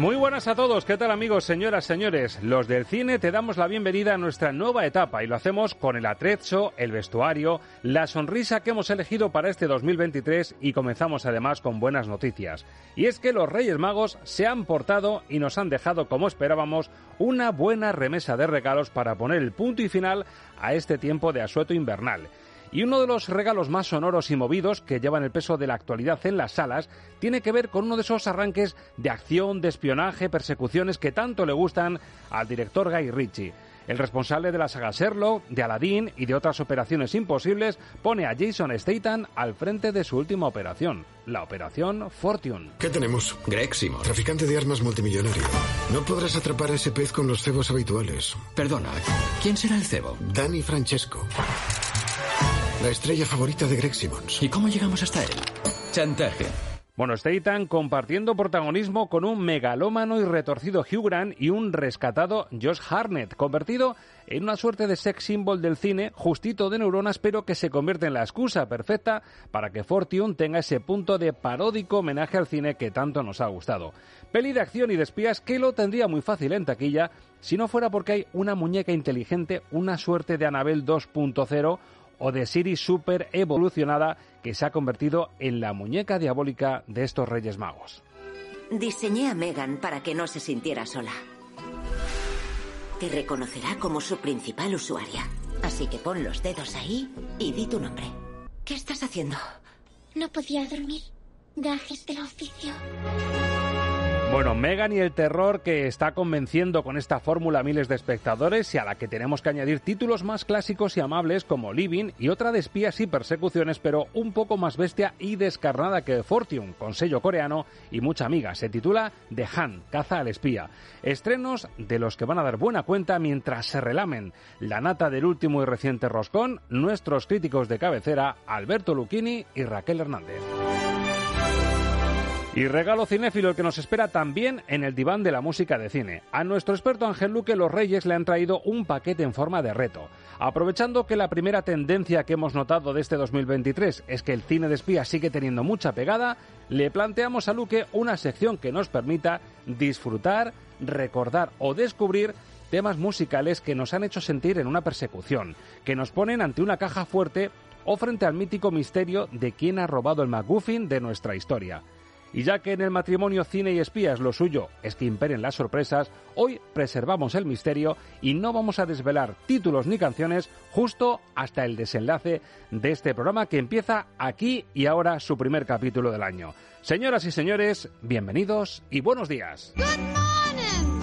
Muy buenas a todos, ¿qué tal amigos, señoras, señores? Los del cine te damos la bienvenida a nuestra nueva etapa y lo hacemos con el atrecho, el vestuario, la sonrisa que hemos elegido para este 2023 y comenzamos además con buenas noticias. Y es que los Reyes Magos se han portado y nos han dejado, como esperábamos, una buena remesa de regalos para poner el punto y final a este tiempo de asueto invernal. Y uno de los regalos más sonoros y movidos que llevan el peso de la actualidad en las salas tiene que ver con uno de esos arranques de acción, de espionaje, persecuciones que tanto le gustan al director Guy Ritchie. El responsable de la saga Sherlock, de Aladdin y de otras operaciones imposibles pone a Jason Statham al frente de su última operación, la Operación Fortune. ¿Qué tenemos? Greg traficante de armas multimillonario. No podrás atrapar a ese pez con los cebos habituales. Perdona, ¿quién será el cebo? Danny Francesco. La estrella favorita de Greg Simmons. ¿Y cómo llegamos hasta él? Chantaje. Bueno, Statham compartiendo protagonismo con un megalómano y retorcido Hugh Grant y un rescatado Josh Harnett, convertido en una suerte de sex symbol del cine, justito de neuronas, pero que se convierte en la excusa perfecta para que Fortune tenga ese punto de paródico homenaje al cine que tanto nos ha gustado. Peli de acción y de espías que lo tendría muy fácil en taquilla si no fuera porque hay una muñeca inteligente, una suerte de Anabel 2.0 o de Siri super evolucionada que se ha convertido en la muñeca diabólica de estos Reyes Magos. Diseñé a Megan para que no se sintiera sola. Te reconocerá como su principal usuaria. Así que pon los dedos ahí y di tu nombre. ¿Qué estás haciendo? No podía dormir. Gajes del oficio. Bueno, Megan y el terror que está convenciendo con esta fórmula a miles de espectadores y a la que tenemos que añadir títulos más clásicos y amables como Living y otra de espías y persecuciones, pero un poco más bestia y descarnada que Fortune, con sello coreano y mucha amiga. Se titula The Han, caza al espía. Estrenos de los que van a dar buena cuenta mientras se relamen la nata del último y reciente roscón, nuestros críticos de cabecera, Alberto Lucchini y Raquel Hernández. Y regalo cinéfilo el que nos espera también en el diván de la música de cine. A nuestro experto Ángel Luque los Reyes le han traído un paquete en forma de reto. Aprovechando que la primera tendencia que hemos notado de este 2023 es que el cine de espías sigue teniendo mucha pegada, le planteamos a Luque una sección que nos permita disfrutar, recordar o descubrir temas musicales que nos han hecho sentir en una persecución, que nos ponen ante una caja fuerte o frente al mítico misterio de quién ha robado el MacGuffin de nuestra historia. Y ya que en el matrimonio cine y espías lo suyo es que imperen las sorpresas, hoy preservamos el misterio y no vamos a desvelar títulos ni canciones justo hasta el desenlace de este programa que empieza aquí y ahora su primer capítulo del año. Señoras y señores, bienvenidos y buenos días. Good morning.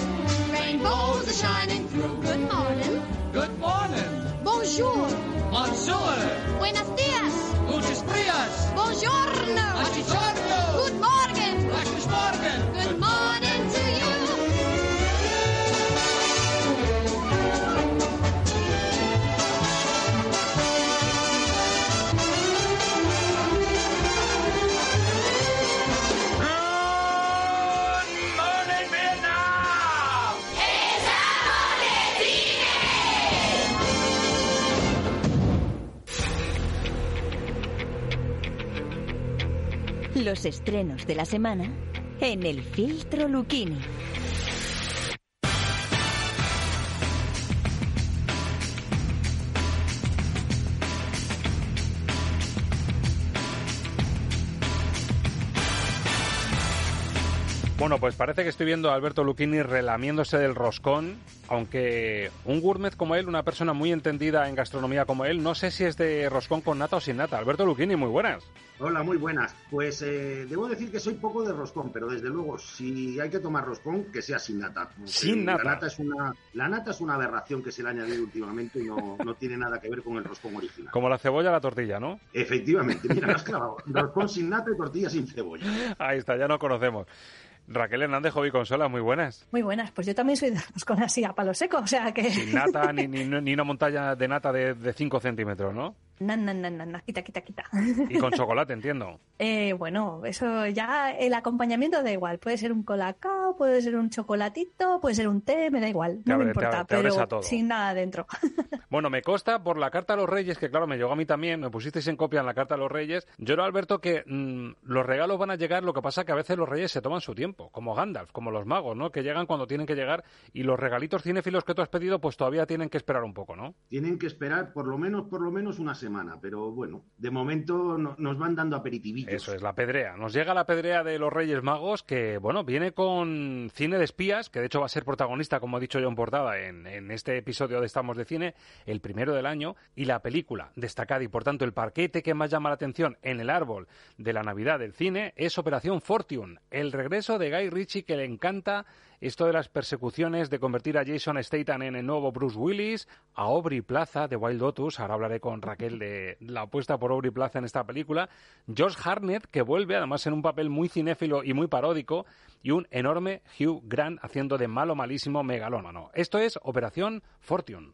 Rainbows are shining through. Good morning. Good morning. Bonjour. Bonjour. Los estrenos de la semana en el filtro Lucchini. Bueno, pues parece que estoy viendo a Alberto Lucchini relamiéndose del roscón, aunque un gourmet como él, una persona muy entendida en gastronomía como él, no sé si es de roscón con nata o sin nata. Alberto Lucchini, muy buenas. Hola, muy buenas. Pues eh, debo decir que soy poco de roscón, pero desde luego, si hay que tomar roscón, que sea sin nata. Sin nata. La nata es una, la nata es una aberración que se le ha añadido últimamente y no, no tiene nada que ver con el roscón original. Como la cebolla a la tortilla, ¿no? Efectivamente, mira, lo has clavado. Roscón sin nata y tortilla sin cebolla. Ahí está, ya no conocemos. Raquel Hernández, Hobby Consola, muy buenas. Muy buenas, pues yo también soy de los con así a palo seco, o sea que... Sin nata ni, ni, ni una montaña de nata de 5 centímetros, ¿no? Na, na, na, na, na, quita, quita, quita. Y con chocolate, entiendo. Eh, bueno, eso ya el acompañamiento da igual. Puede ser un colacao, puede ser un chocolatito, puede ser un té, me da igual. Te no abre- me te importa, abre- te abres pero a todo. sin nada dentro. Bueno, me consta por la carta a los Reyes, que claro, me llegó a mí también, me pusisteis en copia en la carta a los Reyes. Yo era Alberto que mm, los regalos van a llegar, lo que pasa que a veces los Reyes se toman su tiempo, como Gandalf, como los magos, ¿no? Que llegan cuando tienen que llegar y los regalitos cinéfilos que tú has pedido, pues todavía tienen que esperar un poco, ¿no? Tienen que esperar por lo menos, por lo menos una semana, pero bueno, de momento no- nos van dando aperitivillos. Eso es, la pedrea. Nos llega la pedrea de los Reyes Magos, que, bueno, viene con cine de espías, que de hecho va a ser protagonista, como ha dicho John Portada, en, en este episodio de Estamos de Cine, el primero del año, y la película destacada y, por tanto, el parquete que más llama la atención en el árbol de la Navidad del cine es Operación Fortune, el regreso de Guy Ritchie que le encanta esto de las persecuciones, de convertir a Jason Statham en el nuevo Bruce Willis, a Aubrey Plaza de Wild Lotus, ahora hablaré con Raquel de la apuesta por Aubrey Plaza en esta película, Josh Hartnett, que vuelve además en un papel muy cinéfilo y muy paródico, y un enorme Hugh Grant haciendo de malo malísimo megalómano. Esto es Operación Fortune.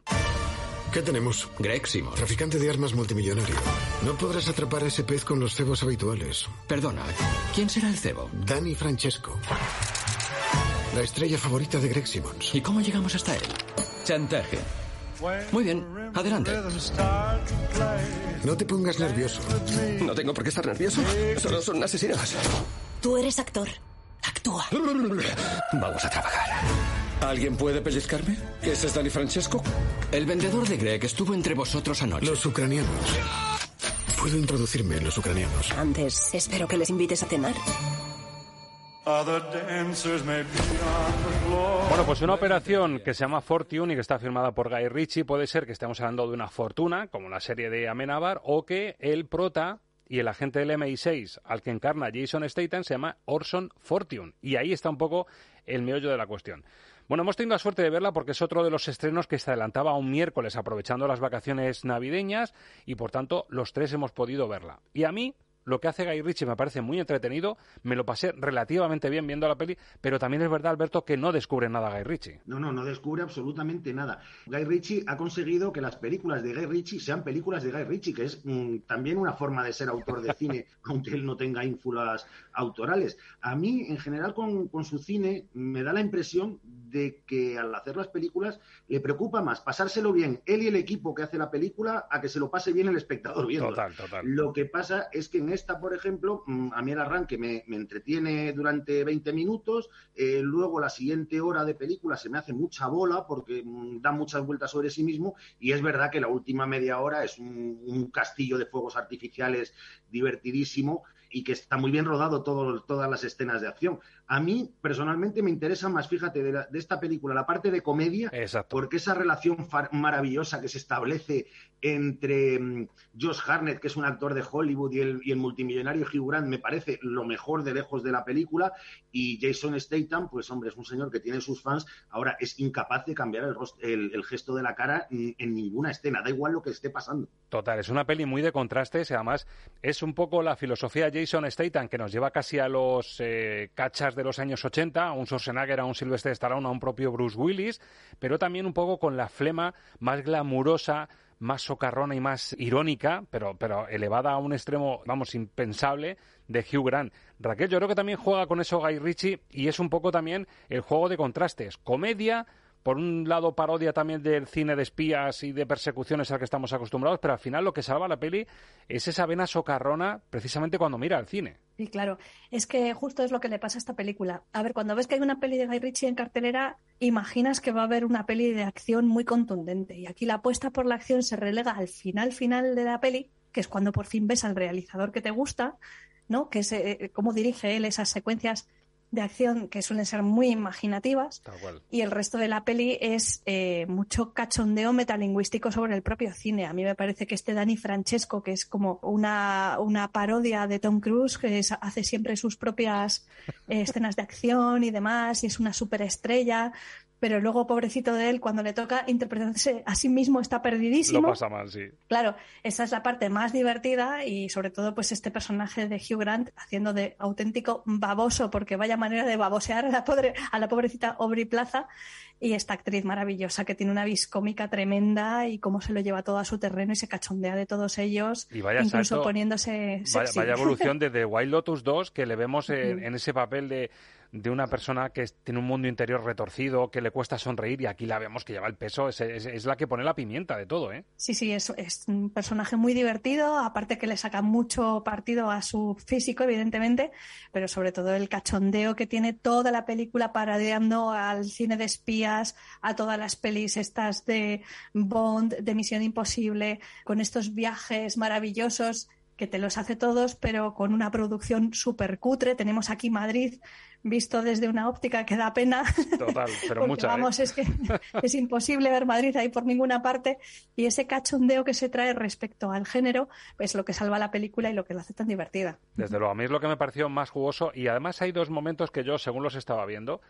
¿Qué tenemos? Greg Simon. Traficante de armas multimillonario. No podrás atrapar a ese pez con los cebos habituales. Perdona, ¿quién será el cebo? Danny Francesco. La estrella favorita de Greg Simmons. ¿Y cómo llegamos hasta él? Chantaje. Muy bien, adelante. No te pongas nervioso. No tengo por qué estar nervioso. Solo son asesinos. Tú eres actor. Actúa. Vamos a trabajar. ¿Alguien puede pellizcarme? ¿Ese es Danny Francesco? El vendedor de Greg estuvo entre vosotros anoche. Los ucranianos. Puedo introducirme en los ucranianos. Antes, espero que les invites a cenar. Bueno, pues una operación que se llama Fortune y que está firmada por Guy Ritchie puede ser que estemos hablando de una fortuna, como la serie de Amenábar, o que el prota y el agente del MI6 al que encarna Jason Statham se llama Orson Fortune. Y ahí está un poco el meollo de la cuestión. Bueno, hemos tenido la suerte de verla porque es otro de los estrenos que se adelantaba un miércoles aprovechando las vacaciones navideñas y por tanto los tres hemos podido verla. Y a mí lo que hace Guy Ritchie me parece muy entretenido, me lo pasé relativamente bien viendo la peli, pero también es verdad, Alberto, que no descubre nada Guy Ritchie. No, no, no descubre absolutamente nada. Guy Ritchie ha conseguido que las películas de Guy Ritchie sean películas de Guy Ritchie, que es mm, también una forma de ser autor de cine, aunque él no tenga ínfulas autorales. A mí, en general, con, con su cine, me da la impresión de que al hacer las películas le preocupa más pasárselo bien él y el equipo que hace la película a que se lo pase bien el espectador viendo. Total, total. Lo que pasa es que en esta, por ejemplo, mm, a mí el arranque me, me entretiene durante 20 minutos, eh, luego la siguiente hora de película se me hace mucha bola porque mm, da muchas vueltas sobre sí mismo y es verdad que la última media hora es un, un castillo de fuegos artificiales divertidísimo y que está muy bien rodado todo- todas las escenas de acción. A mí, personalmente, me interesa más, fíjate, de, la- de esta película, la parte de comedia, porque esa relación maravillosa que se establece entre mm, Josh Harnett, que es un actor de Hollywood, y el, y el multimillonario Hugh Grant, me parece lo mejor de lejos de la película, y Jason Statham, pues hombre, es un señor que tiene sus fans, ahora es incapaz de cambiar el, el- el gesto de la cara mm, en ninguna escena, da igual lo que esté pasando. Total, es una peli muy de contrastes y además es un poco la filosofía de Jason Statham que nos lleva casi a los eh, cachas de los años 80, a un Schwarzenegger, a un Sylvester Stallone, a un propio Bruce Willis, pero también un poco con la flema más glamurosa, más socarrona y más irónica, pero, pero elevada a un extremo, vamos, impensable, de Hugh Grant. Raquel, yo creo que también juega con eso Guy Ritchie y es un poco también el juego de contrastes. Comedia por un lado parodia también del cine de espías y de persecuciones al que estamos acostumbrados, pero al final lo que salva la peli es esa vena socarrona precisamente cuando mira al cine. Y claro, es que justo es lo que le pasa a esta película. A ver, cuando ves que hay una peli de Guy Ritchie en cartelera, imaginas que va a haber una peli de acción muy contundente. Y aquí la apuesta por la acción se relega al final final de la peli, que es cuando por fin ves al realizador que te gusta, ¿no? Que es eh, cómo dirige él esas secuencias de acción que suelen ser muy imaginativas y el resto de la peli es eh, mucho cachondeo metalingüístico sobre el propio cine. A mí me parece que este Dani Francesco, que es como una, una parodia de Tom Cruise, que hace siempre sus propias eh, escenas de acción y demás, y es una superestrella, pero luego, pobrecito de él, cuando le toca interpretarse a sí mismo, está perdidísimo. Lo pasa mal, sí. Claro, esa es la parte más divertida y sobre todo, pues este personaje de Hugh Grant haciendo de auténtico baboso, porque vaya manera de babosear a la, a la pobrecita Aubrey Plaza y esta actriz maravillosa que tiene una vis cómica tremenda y cómo se lo lleva todo a su terreno y se cachondea de todos ellos, y vaya incluso poniéndose sexy. Vaya, evolución de The Wild Lotus 2 que le vemos en ese papel de de una persona que tiene un mundo interior retorcido, que le cuesta sonreír y aquí la vemos que lleva el peso, es, la que pone la pimienta de todo, ¿eh? Sí, sí, es, es, un personaje muy divertido, aparte que le saca mucho partido a su físico, evidentemente, pero sobre todo el cachondeo que tiene toda la película paradeando al cine de espías, a todas las pelis estas de Bond, de Misión Imposible, con estos viajes maravillosos que te los hace todos, pero con una producción súper cutre. Tenemos aquí Madrid visto desde una óptica que da pena. Total, pero mucha, ¿eh? Vamos, es que es imposible ver Madrid ahí por ninguna parte y ese cachondeo que se trae respecto al género es lo que salva la película y lo que la hace tan divertida. Desde luego, a mí es lo que me pareció más jugoso y además hay dos momentos que yo, según los estaba viendo,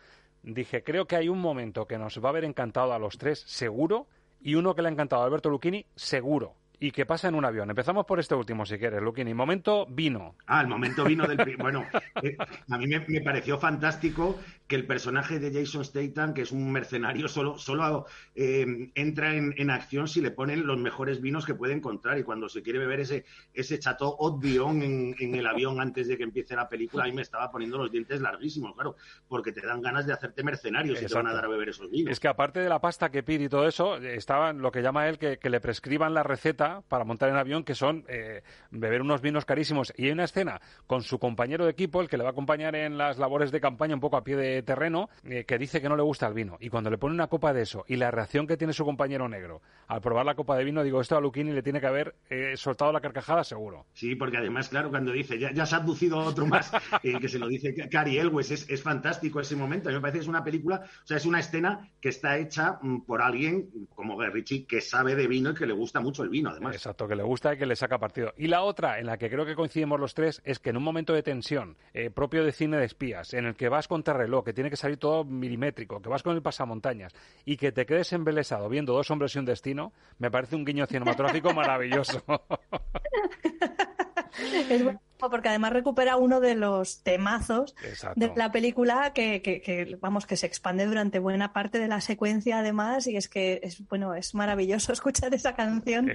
dije, creo que hay un momento que nos va a haber encantado a los tres, seguro, y uno que le ha encantado a Alberto Lucchini, seguro y que pasa en un avión. Empezamos por este último, si quieres, Luquini. Momento vino. Ah, el momento vino del... bueno, eh, a mí me, pareció fantástico que el personaje de Jason Statham, que es un mercenario, solo, solo eh, entra en, acción si le ponen los mejores vinos que puede encontrar. Y cuando se quiere beber ese, ese chateau Haut en, en el avión antes de que empiece la película, a mí me estaba poniendo los dientes larguísimos, claro, porque te dan ganas de hacerte mercenario si te van a dar a beber esos vinos. Es que aparte de la pasta que pide y todo eso, estaba lo que llama él que, que le prescriban la receta para montar en avión, que son eh, beber unos vinos carísimos. Y hay una escena con su compañero de equipo, el que le va a acompañar en las labores de campaña un poco a pie de terreno, eh, que dice que no le gusta el vino. Y cuando le pone una copa de eso y la reacción que tiene su compañero negro al probar la copa de vino, digo, esto a Luquini le tiene que haber eh, soltado la carcajada seguro. Sí, porque además, claro, cuando dice, ya, se ha aducido otro más, que se lo dice Cari Elwes, es, es fantástico ese momento. A mí me parece que es una película, o sea, es una escena que está hecha mm, por alguien como Richie que sabe de vino y que le gusta mucho el vino, además. Exacto, que le gusta y que le saca partido. Y la otra, en la que creo que coincidimos los tres, es que en un momento de tensión eh, propio de cine de espías, en el que vas con reloj, que tiene que salir todo milimétrico, que vas con el pasamontañas y que te quedes embelesado viendo dos hombres y un destino, me parece un guiño cinematográfico maravilloso. es bueno porque además recupera uno de los temazos de la película que, que, vamos que se expande durante buena parte de la secuencia además y es que es bueno es maravilloso escuchar esa canción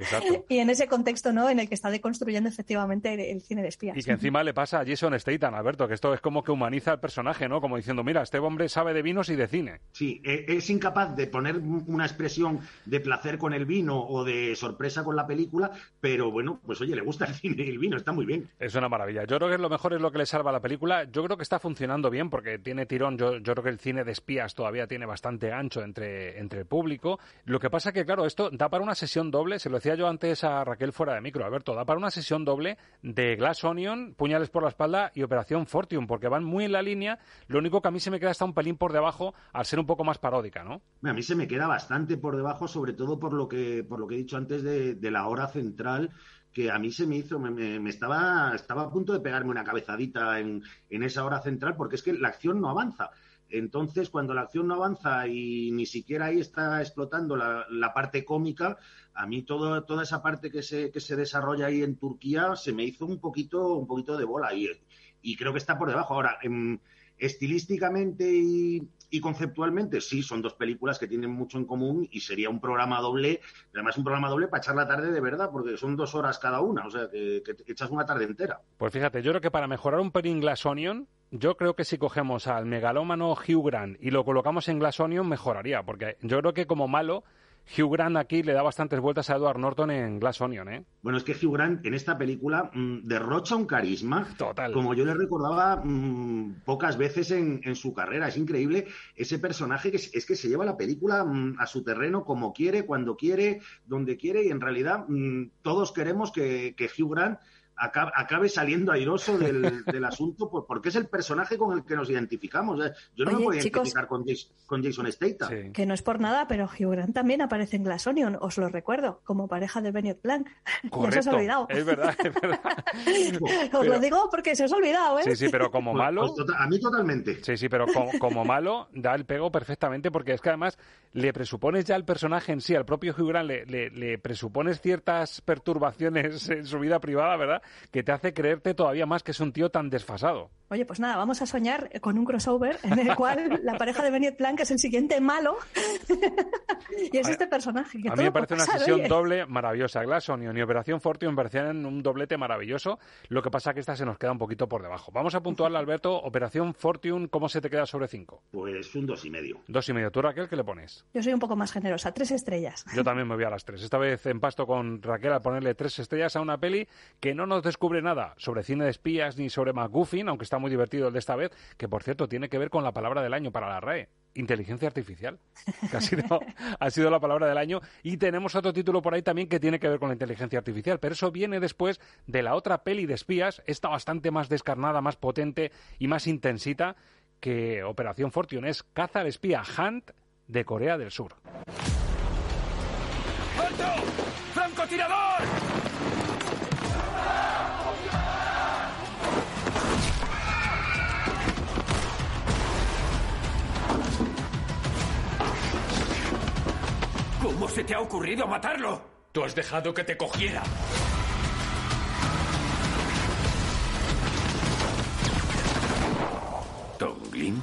y en ese contexto no en el que está deconstruyendo efectivamente el, cine de espías. Y que encima le pasa a Jason Statham Alberto que esto es como que humaniza al personaje no como diciendo mira este hombre sabe de vinos y de cine sí e, es incapaz de poner una expresión de placer con el vino o de sorpresa con la película pero bueno pues oye le gusta el cine y el vino está muy bien. Es una maravilla. Yo creo que lo mejor es lo que le salva a la película. Yo creo que está funcionando bien porque tiene tirón. Yo, creo que el cine de espías todavía tiene bastante ancho entre, entre el público. Lo que pasa que, claro, esto da para una sesión doble. Se lo decía yo antes a Raquel fuera de micro, Alberto. Da para una sesión doble de Glass Onion, Puñales por la espalda y Operación Fortune porque van muy en la línea. Lo único que a mí se me queda está un pelín por debajo al ser un poco más paródica, ¿no? A mí se me queda bastante por debajo, sobre todo por lo que, por lo que he dicho antes de la hora central que a mí se me hizo, me, estaba, estaba a punto de pegarme una cabezadita en, en, esa hora central porque es que la acción no avanza. Entonces, cuando la acción no avanza y ni siquiera ahí está explotando la, la parte cómica, a mí todo, toda esa parte que se, que se desarrolla ahí en Turquía se me hizo un poquito, un poquito de bola y, y creo que está por debajo. Ahora, en, estilísticamente y, y conceptualmente, sí, son dos películas que tienen mucho en común y sería un programa doble, además un programa doble para echar la tarde de verdad, porque son dos horas cada una, o sea, que, echas una tarde entera. Pues fíjate, yo creo que para mejorar un pelín Glass Onion, yo creo que si cogemos al megalómano Hugh Grant y lo colocamos en Glass Onion, mejoraría, porque yo creo que como malo Hugh Grant aquí le da bastantes vueltas a Edward Norton en Glass Onion, ¿eh? Bueno, es que Hugh Grant en esta película mm, derrocha un carisma. Total. Como yo le recordaba mm, pocas veces en, en, su carrera. Es increíble ese personaje que es, es que se lleva la película mm, a su terreno como quiere, cuando quiere, donde quiere. Y en realidad todos queremos que, que Hugh Grant acabe saliendo airoso del, del asunto porque es el personaje con el que nos identificamos. Yo no Oye, me voy a chicos, identificar con, Jason, con Jason Statham. Que no es por nada, pero Hugh Grant también aparece en Glass Onion, os lo recuerdo, como pareja de Bennett Blanc. ya se os ha olvidado. Es verdad, es verdad. os Pero- lo digo porque se os ha olvidado, ¿eh? Sí, sí, pero como malo. Pues tota- a mí totalmente. Sí, sí, pero como, como malo da el pego perfectamente porque es que además le presupones ya al personaje en sí, al propio Hugh Grant, le, le- le presupones ciertas perturbaciones en su vida privada, ¿verdad? Que te hace creerte todavía más que es un tío tan desfasado. Oye, pues nada, vamos a soñar con un crossover en el cual la pareja de Bennett Blanc es el siguiente malo y es A- este personaje. Que A mí me parece una pasar, sesión oye. doble maravillosa. Glass Onion y Operación Fortune parecían un doblete maravilloso. Lo que pasa que esta se nos queda un poquito por debajo. Vamos a puntuarla, Alberto. Operación Fortune, ¿cómo se te queda sobre cinco? Pues un dos y medio. Dos y medio. ¿Tú, Raquel, qué le pones? Yo soy un poco más generosa, tres estrellas. Yo también me voy a las tres. Esta vez empasto con Raquel a ponerle tres estrellas a una peli que no nos descubre nada sobre cine de espías ni sobre McGuffin, aunque está muy divertido el de esta vez, que por cierto tiene que ver con la palabra del año para la RAE. Inteligencia artificial, que ha sido, ha sido la palabra del año. Y tenemos otro título por ahí también que tiene que ver con la inteligencia artificial, pero eso viene después de la otra peli de espías, esta bastante más descarnada, más potente y más intensita que Operación Fortune. Es Caza al espía Hunt de Corea del Sur. ¡Alto! ¡Francotirador! ¿Cómo se te ha ocurrido matarlo? Tú has dejado que te cogiera. ¿Tonglin?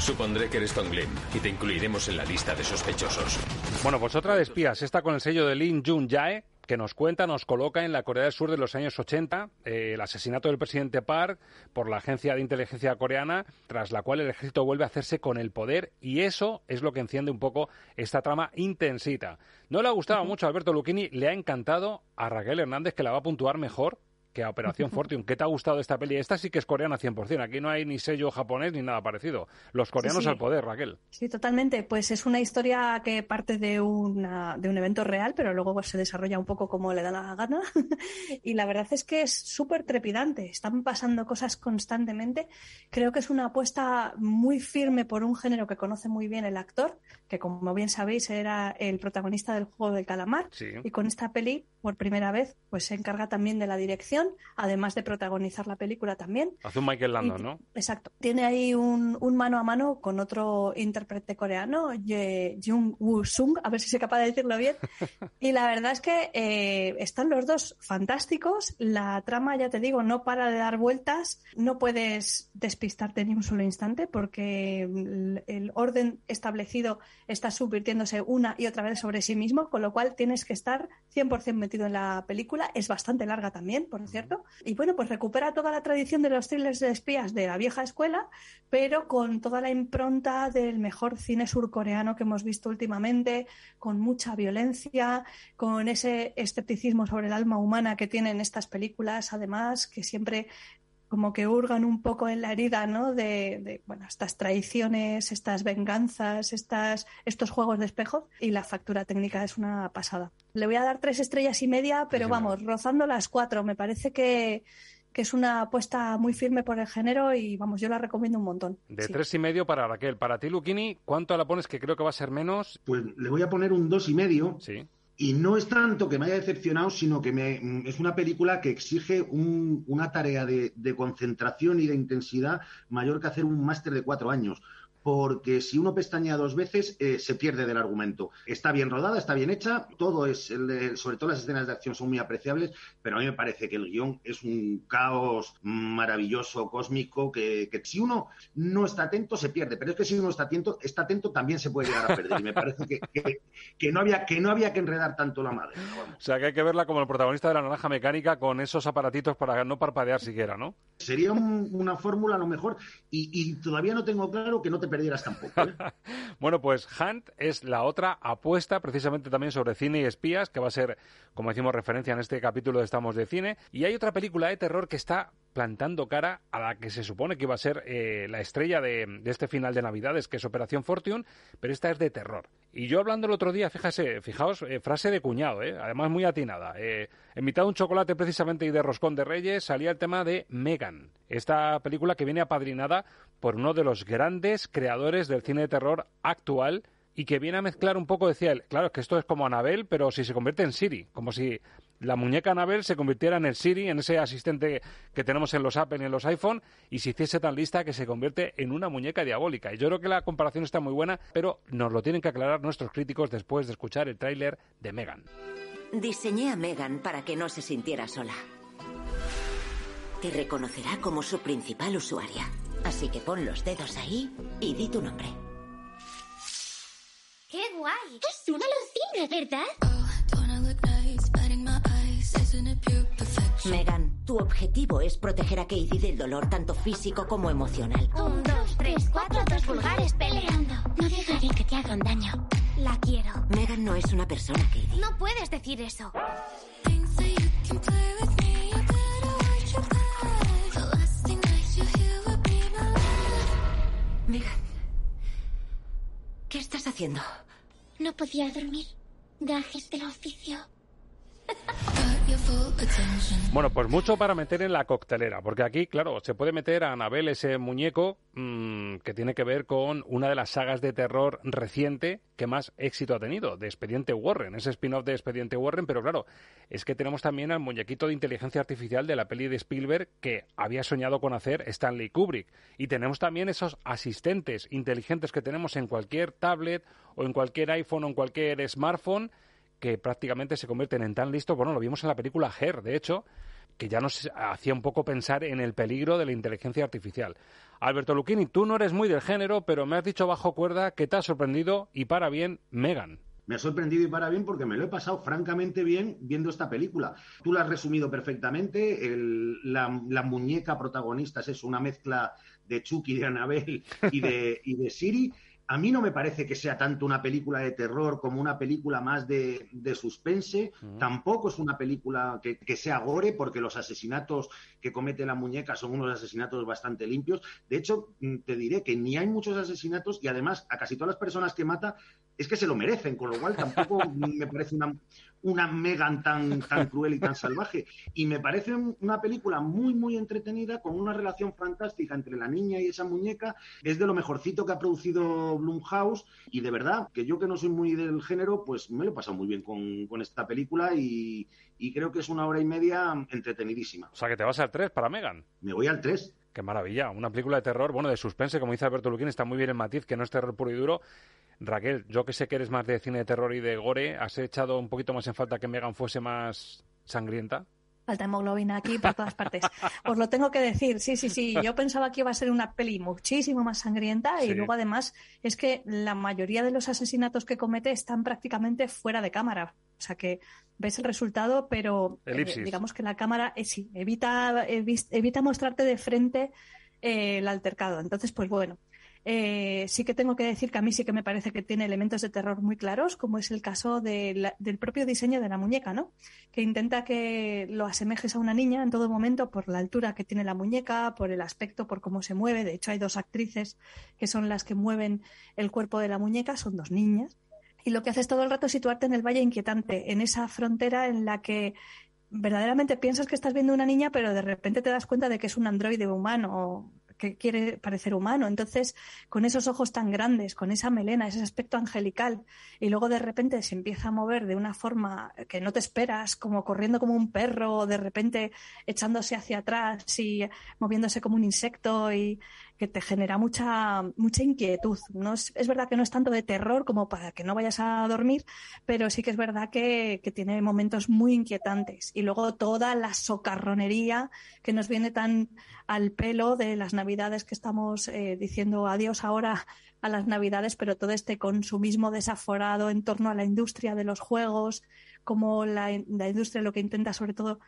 Supondré que eres Tom Glim y te incluiremos en la lista de sospechosos. Bueno, pues otra de espías, esta con el sello de Lin Jun Jae, que nos cuenta, nos coloca en la Corea del Sur de los años 80, eh, el asesinato del presidente Park por la agencia de inteligencia coreana, tras la cual el ejército vuelve a hacerse con el poder, y eso es lo que enciende un poco esta trama intensita. No le ha gustado mucho a Alberto Lucchini, le ha encantado a Raquel Hernández, que la va a puntuar mejor que a Operación Fortune. ¿Qué te ha gustado de esta peli? Esta sí que es coreana 100%. Aquí no hay ni sello japonés ni nada parecido. Los coreanos sí. al poder, Raquel. Sí, totalmente. Pues es una historia que parte de, una, de un evento real, pero luego pues, se desarrolla un poco como le da la gana. y la verdad es que es súper trepidante. Están pasando cosas constantemente. Creo que es una apuesta muy firme por un género que conoce muy bien el actor, que como bien sabéis era el protagonista del juego del calamar. Sí. Y con esta peli, por primera vez, pues se encarga también de la dirección, además de protagonizar la película también. Hace un Michael Landon, Y- ¿no? Exacto. Tiene ahí un, un mano a mano con otro intérprete coreano, Ye- Jung Woo Sung, a ver si soy capaz de decirlo bien. Y la verdad es que eh, están los dos fantásticos. La trama, ya te digo, no para de dar vueltas. No puedes despistarte ni un solo instante porque el, el orden establecido está subvirtiéndose una y otra vez sobre sí mismo, con lo cual tienes que estar 100% metido en la película. Es bastante larga también, por cierto. Y bueno, pues recupera toda la tradición de los thrillers de espías de la vieja escuela, pero con toda la impronta del mejor cine surcoreano que hemos visto últimamente, con mucha violencia, con ese escepticismo sobre el alma humana que tienen estas películas, además, que siempre como que hurgan un poco en la herida, ¿no? De, de, bueno, estas traiciones, estas venganzas, estas, estos juegos de espejos y la factura técnica es una pasada. Le voy a dar tres estrellas y media, pero Sí, vamos, rozando las cuatro. Me parece que, que es una apuesta muy firme por el género y vamos, yo la recomiendo un montón. De Sí. tres y medio para Raquel. Para ti, Luquini, ¿cuánto la pones? Que creo que va a ser menos. Pues le voy a poner un dos y medio. Sí. Y no es tanto que me haya decepcionado, sino que me, mm, es una película que exige un- una tarea de, de concentración y de intensidad mayor que hacer un máster de cuatro años. Porque si uno pestañea dos veces eh, se pierde del argumento. Está bien rodada, está bien hecha, todo es, el, sobre todo las escenas de acción son muy apreciables, pero a mí me parece que el guion es un caos maravilloso, cósmico, que, que si uno no está atento se pierde, pero es que si uno está atento, está atento también se puede llegar a perder. Y me parece que, que, no, había, que no había que enredar tanto la madre. O sea, que hay que verla como el protagonista de la naranja mecánica con esos aparatitos para no parpadear siquiera, ¿no? Sería una fórmula a lo mejor y, y, todavía no tengo claro que no te perdieras tampoco. ¿eh? bueno, pues Hunt es la otra apuesta precisamente también sobre cine y espías, que va a ser, como decimos, referencia en este capítulo de Estamos de Cine. Y hay otra película de terror que está plantando cara a la que se supone que iba a ser eh, la estrella de, este final de Navidades, que es Operación Fortune, pero esta es de terror. Y yo hablando el otro día, fíjase, fijaos, eh, frase de cuñado, eh, además muy atinada. en mitad de un chocolate precisamente y de roscón de reyes salía el tema de Megan, esta película que viene apadrinada por uno de los grandes creadores del cine de terror actual, y que viene a mezclar un poco, decía él, claro, que esto es como Anabel, pero si se convierte en Siri, como si la muñeca Anabel se convirtiera en el Siri, en ese asistente que tenemos en los Apple y en los iPhone, y se hiciese tan lista que se convierte en una muñeca diabólica. Y yo creo que la comparación está muy buena, pero nos lo tienen que aclarar nuestros críticos después de escuchar el tráiler de Megan. Diseñé a Megan para que no se sintiera sola. Te reconocerá como su principal usuaria. Así que pon los dedos ahí y di tu nombre. ¡Qué guay! Es una alucina, ¿verdad? Megan, tu objetivo es proteger a Katie del dolor tanto físico como emocional. Un, dos, tres, cuatro, dos vulgares peleando. No dejaré que te hagan daño. La quiero. Megan no es una persona, Katie. No puedes decir eso. Megan, ¿qué estás haciendo? No podía dormir. Gajes del oficio. Bueno, pues mucho para meter en la coctelera, porque aquí, claro, se puede meter a Anabel ese muñeco mmm, que tiene que ver con una de las sagas de terror reciente que más éxito ha tenido, de Expediente Warren, ese spin-off de Expediente Warren, pero claro, es que tenemos también al muñequito de inteligencia artificial de la peli de Spielberg que había soñado con hacer Stanley Kubrick. Y tenemos también esos asistentes inteligentes que tenemos en cualquier tablet o en cualquier iPhone o en cualquier smartphone que prácticamente se convierten en tan listos. Bueno, lo vimos en la película Her, de hecho, que ya nos hacía un poco pensar en el peligro de la inteligencia artificial. Alberto Lucchini, tú no eres muy del género, pero me has dicho bajo cuerda que te ha sorprendido y para bien Megan. Me ha sorprendido y para bien porque me lo he pasado francamente bien viendo esta película. Tú la has resumido perfectamente. la, muñeca protagonista es una mezcla de Chucky, de Annabelle y de, y de Siri. A mí no me parece que sea tanto una película de terror como una película más de, suspense. Tampoco es una película que, que, sea gore, porque los asesinatos que comete la muñeca son unos asesinatos bastante limpios. De hecho, mm, te diré que ni hay muchos asesinatos y además a casi todas las personas que mata es que se lo merecen, con lo cual tampoco me parece una, una Megan tan, tan cruel y tan salvaje. Y me parece una película muy, muy entretenida, con una relación fantástica entre la niña y esa muñeca. Es de lo mejorcito que ha producido Blumhouse y de verdad que yo que no soy muy del género, pues me lo he pasado muy bien con, con esta película y, y, creo que es una hora y media entretenidísima. O sea, que te vas al 3 para Megan. Me voy al 3. Qué maravilla, una película de terror, bueno, de suspense, como dice Alberto Luquín, está muy bien el matiz, que no es terror puro y duro. Raquel, yo que sé que eres más de cine de terror y de gore, ¿has echado un poquito más en falta que Megan fuese más sangrienta? Falta hemoglobina aquí por todas partes. Os lo tengo que decir, sí, sí, sí. Yo pensaba que iba a ser una peli muchísimo más sangrienta y luego además es que la mayoría de los asesinatos que comete están prácticamente fuera de cámara. O sea que ves el resultado, pero eh, digamos que la cámara eh, sí, evita, evita mostrarte de frente eh, el altercado. Entonces, pues bueno, eh, sí que tengo que decir que a mí sí que me parece que tiene elementos de terror muy claros, como es el caso del propio diseño de la muñeca, ¿no? Que intenta que lo asemejes a una niña en todo momento por la altura que tiene la muñeca, por el aspecto, por cómo se mueve. De hecho, hay dos actrices que son las que mueven el cuerpo de la muñeca, son dos niñas. Y lo que haces todo el rato es situarte en el valle inquietante, en esa frontera en la que verdaderamente piensas que estás viendo una niña, pero de repente te das cuenta de que es un androide humano que quiere parecer humano. Entonces, con esos ojos tan grandes, con esa melena, ese aspecto angelical, y luego de repente se empieza a mover de una forma que no te esperas, como corriendo como un perro, o de repente echándose hacia atrás y moviéndose como un insecto y que te genera mucha, mucha inquietud. No es, es, verdad que no es tanto de terror como para que no vayas a dormir, pero sí que es verdad que, que tiene momentos muy inquietantes. Y luego toda la socarronería que nos viene tan al pelo de las navidades que estamos eh, diciendo adiós ahora a las navidades, pero todo este consumismo desaforado en torno a la industria de los juegos, como la, la, industria lo que intenta sobre todo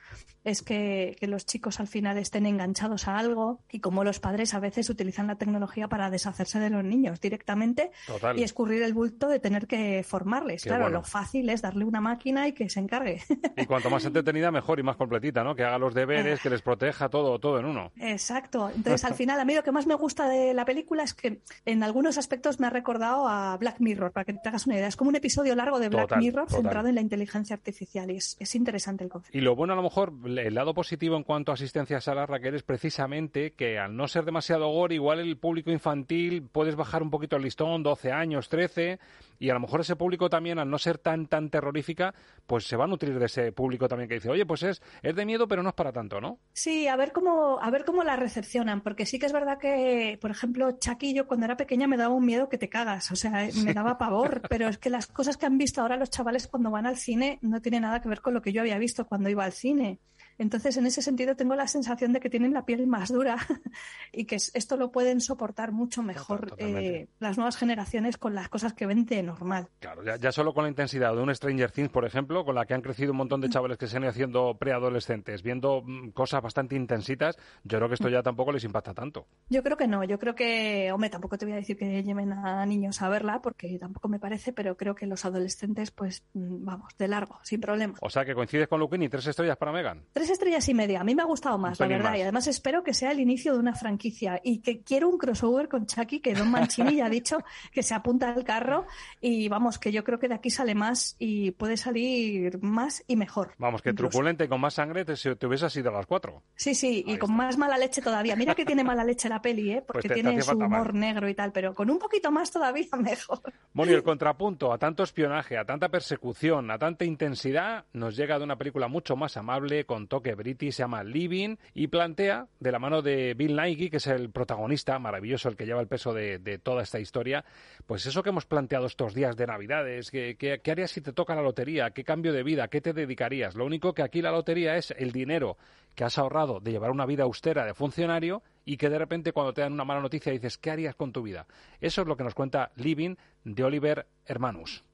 es que, que, los chicos al final estén enganchados a algo y como los padres a veces utilizan la tecnología para deshacerse de los niños directamente Total. y escurrir el bulto de tener que formarles. Qué claro, bueno. lo fácil es darle una máquina y que se encargue. Y cuanto más entretenida, mejor y más completita, ¿no? Que haga los deberes, que les proteja todo, todo en uno. Exacto. Entonces, al final, a mí lo que más me gusta de la película es que en algunos aspectos me ha recordado a Black Mirror, para que te hagas una idea. Es como un episodio largo de Black Total, Mirror total. centrado en la inteligencia artificial y es, es interesante el concepto. Y lo bueno, a lo mejor, el lado positivo en cuanto a asistencia a salas, Raquel, es precisamente que al no ser demasiado gore, igual el público infantil puedes bajar un poquito el listón, 12 años, 13, y a lo mejor ese público también, al no ser tan tan terrorífica, pues se va a nutrir de ese público también que dice, oye, pues es, es de miedo, pero no es para tanto, ¿no? Sí, a ver cómo, a ver cómo la recepcionan, porque sí que es verdad que, por ejemplo, Chucky, yo cuando era pequeña me daba un miedo que te cagas, o sea, me daba pavor, pero es que las cosas que han visto ahora los chavales cuando van al cine no tienen nada que ver con lo que yo había visto cuando iba al cine. Entonces, en ese sentido, tengo la sensación de que tienen la piel más dura y que esto lo pueden soportar mucho mejor eh, las nuevas generaciones con las cosas que ven de normal. Claro, ya, ya, solo con la intensidad de un Stranger Things, por ejemplo, con la que han crecido un montón de chavales que se han ido haciendo preadolescentes, viendo mm, cosas bastante intensitas, yo creo que esto ya tampoco les impacta tanto. Yo creo que no, yo creo que, hombre, tampoco te voy a decir que lleven a niños a verla, porque tampoco me parece, pero creo que los adolescentes, pues, mm, vamos, de largo, sin problema. O sea, que coincides con Luquini, tres estrellas para Megan. Tres estrellas y media. A mí me ha gustado más, la verdad. Más. Y además espero que sea el inicio de una franquicia. Y que quiero un crossover con Chucky, que Don Mancini ya ha dicho que se apunta al carro. Y vamos, que yo creo que de aquí sale más y puede salir más y mejor. Vamos, que incluso. truculente y con más sangre te, te hubiese sido a las cuatro. Sí, sí, y Ahí con está. más mala leche todavía. Mira que tiene mala leche la peli, ¿eh? Porque Pues te- te tiene hacía su humor más. negro y tal, pero con un poquito más todavía mejor. Bueno, y el contrapunto a tanto espionaje, a tanta persecución, a tanta intensidad, nos llega de una película mucho más amable, con toque british, se llama Living, y plantea, de la mano de Bill Nighy, que es el protagonista maravilloso, el que lleva el peso de, toda esta historia, pues eso que hemos planteado estos días de Navidades, ¿qué, qué, qué harías si te toca la lotería? ¿Qué cambio de vida? ¿Qué te dedicarías? Lo único que aquí la lotería es el dinero que has ahorrado de llevar una vida austera de funcionario y que de repente cuando te dan una mala noticia dices, ¿qué harías con tu vida? Eso es lo que nos cuenta Living de Oliver Hermanus.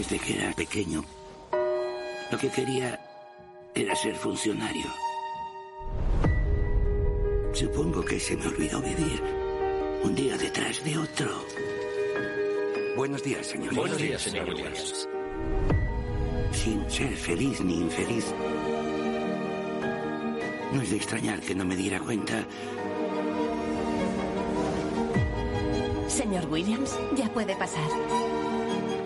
Desde que era pequeño, lo que quería era ser funcionario. Supongo que se me olvidó vivir un día detrás de otro. Buenos días, señor. Buenos días, señor Williams. Sin ser feliz ni infeliz. No es de extrañar que no me diera cuenta. Señor Williams, ya puede pasar.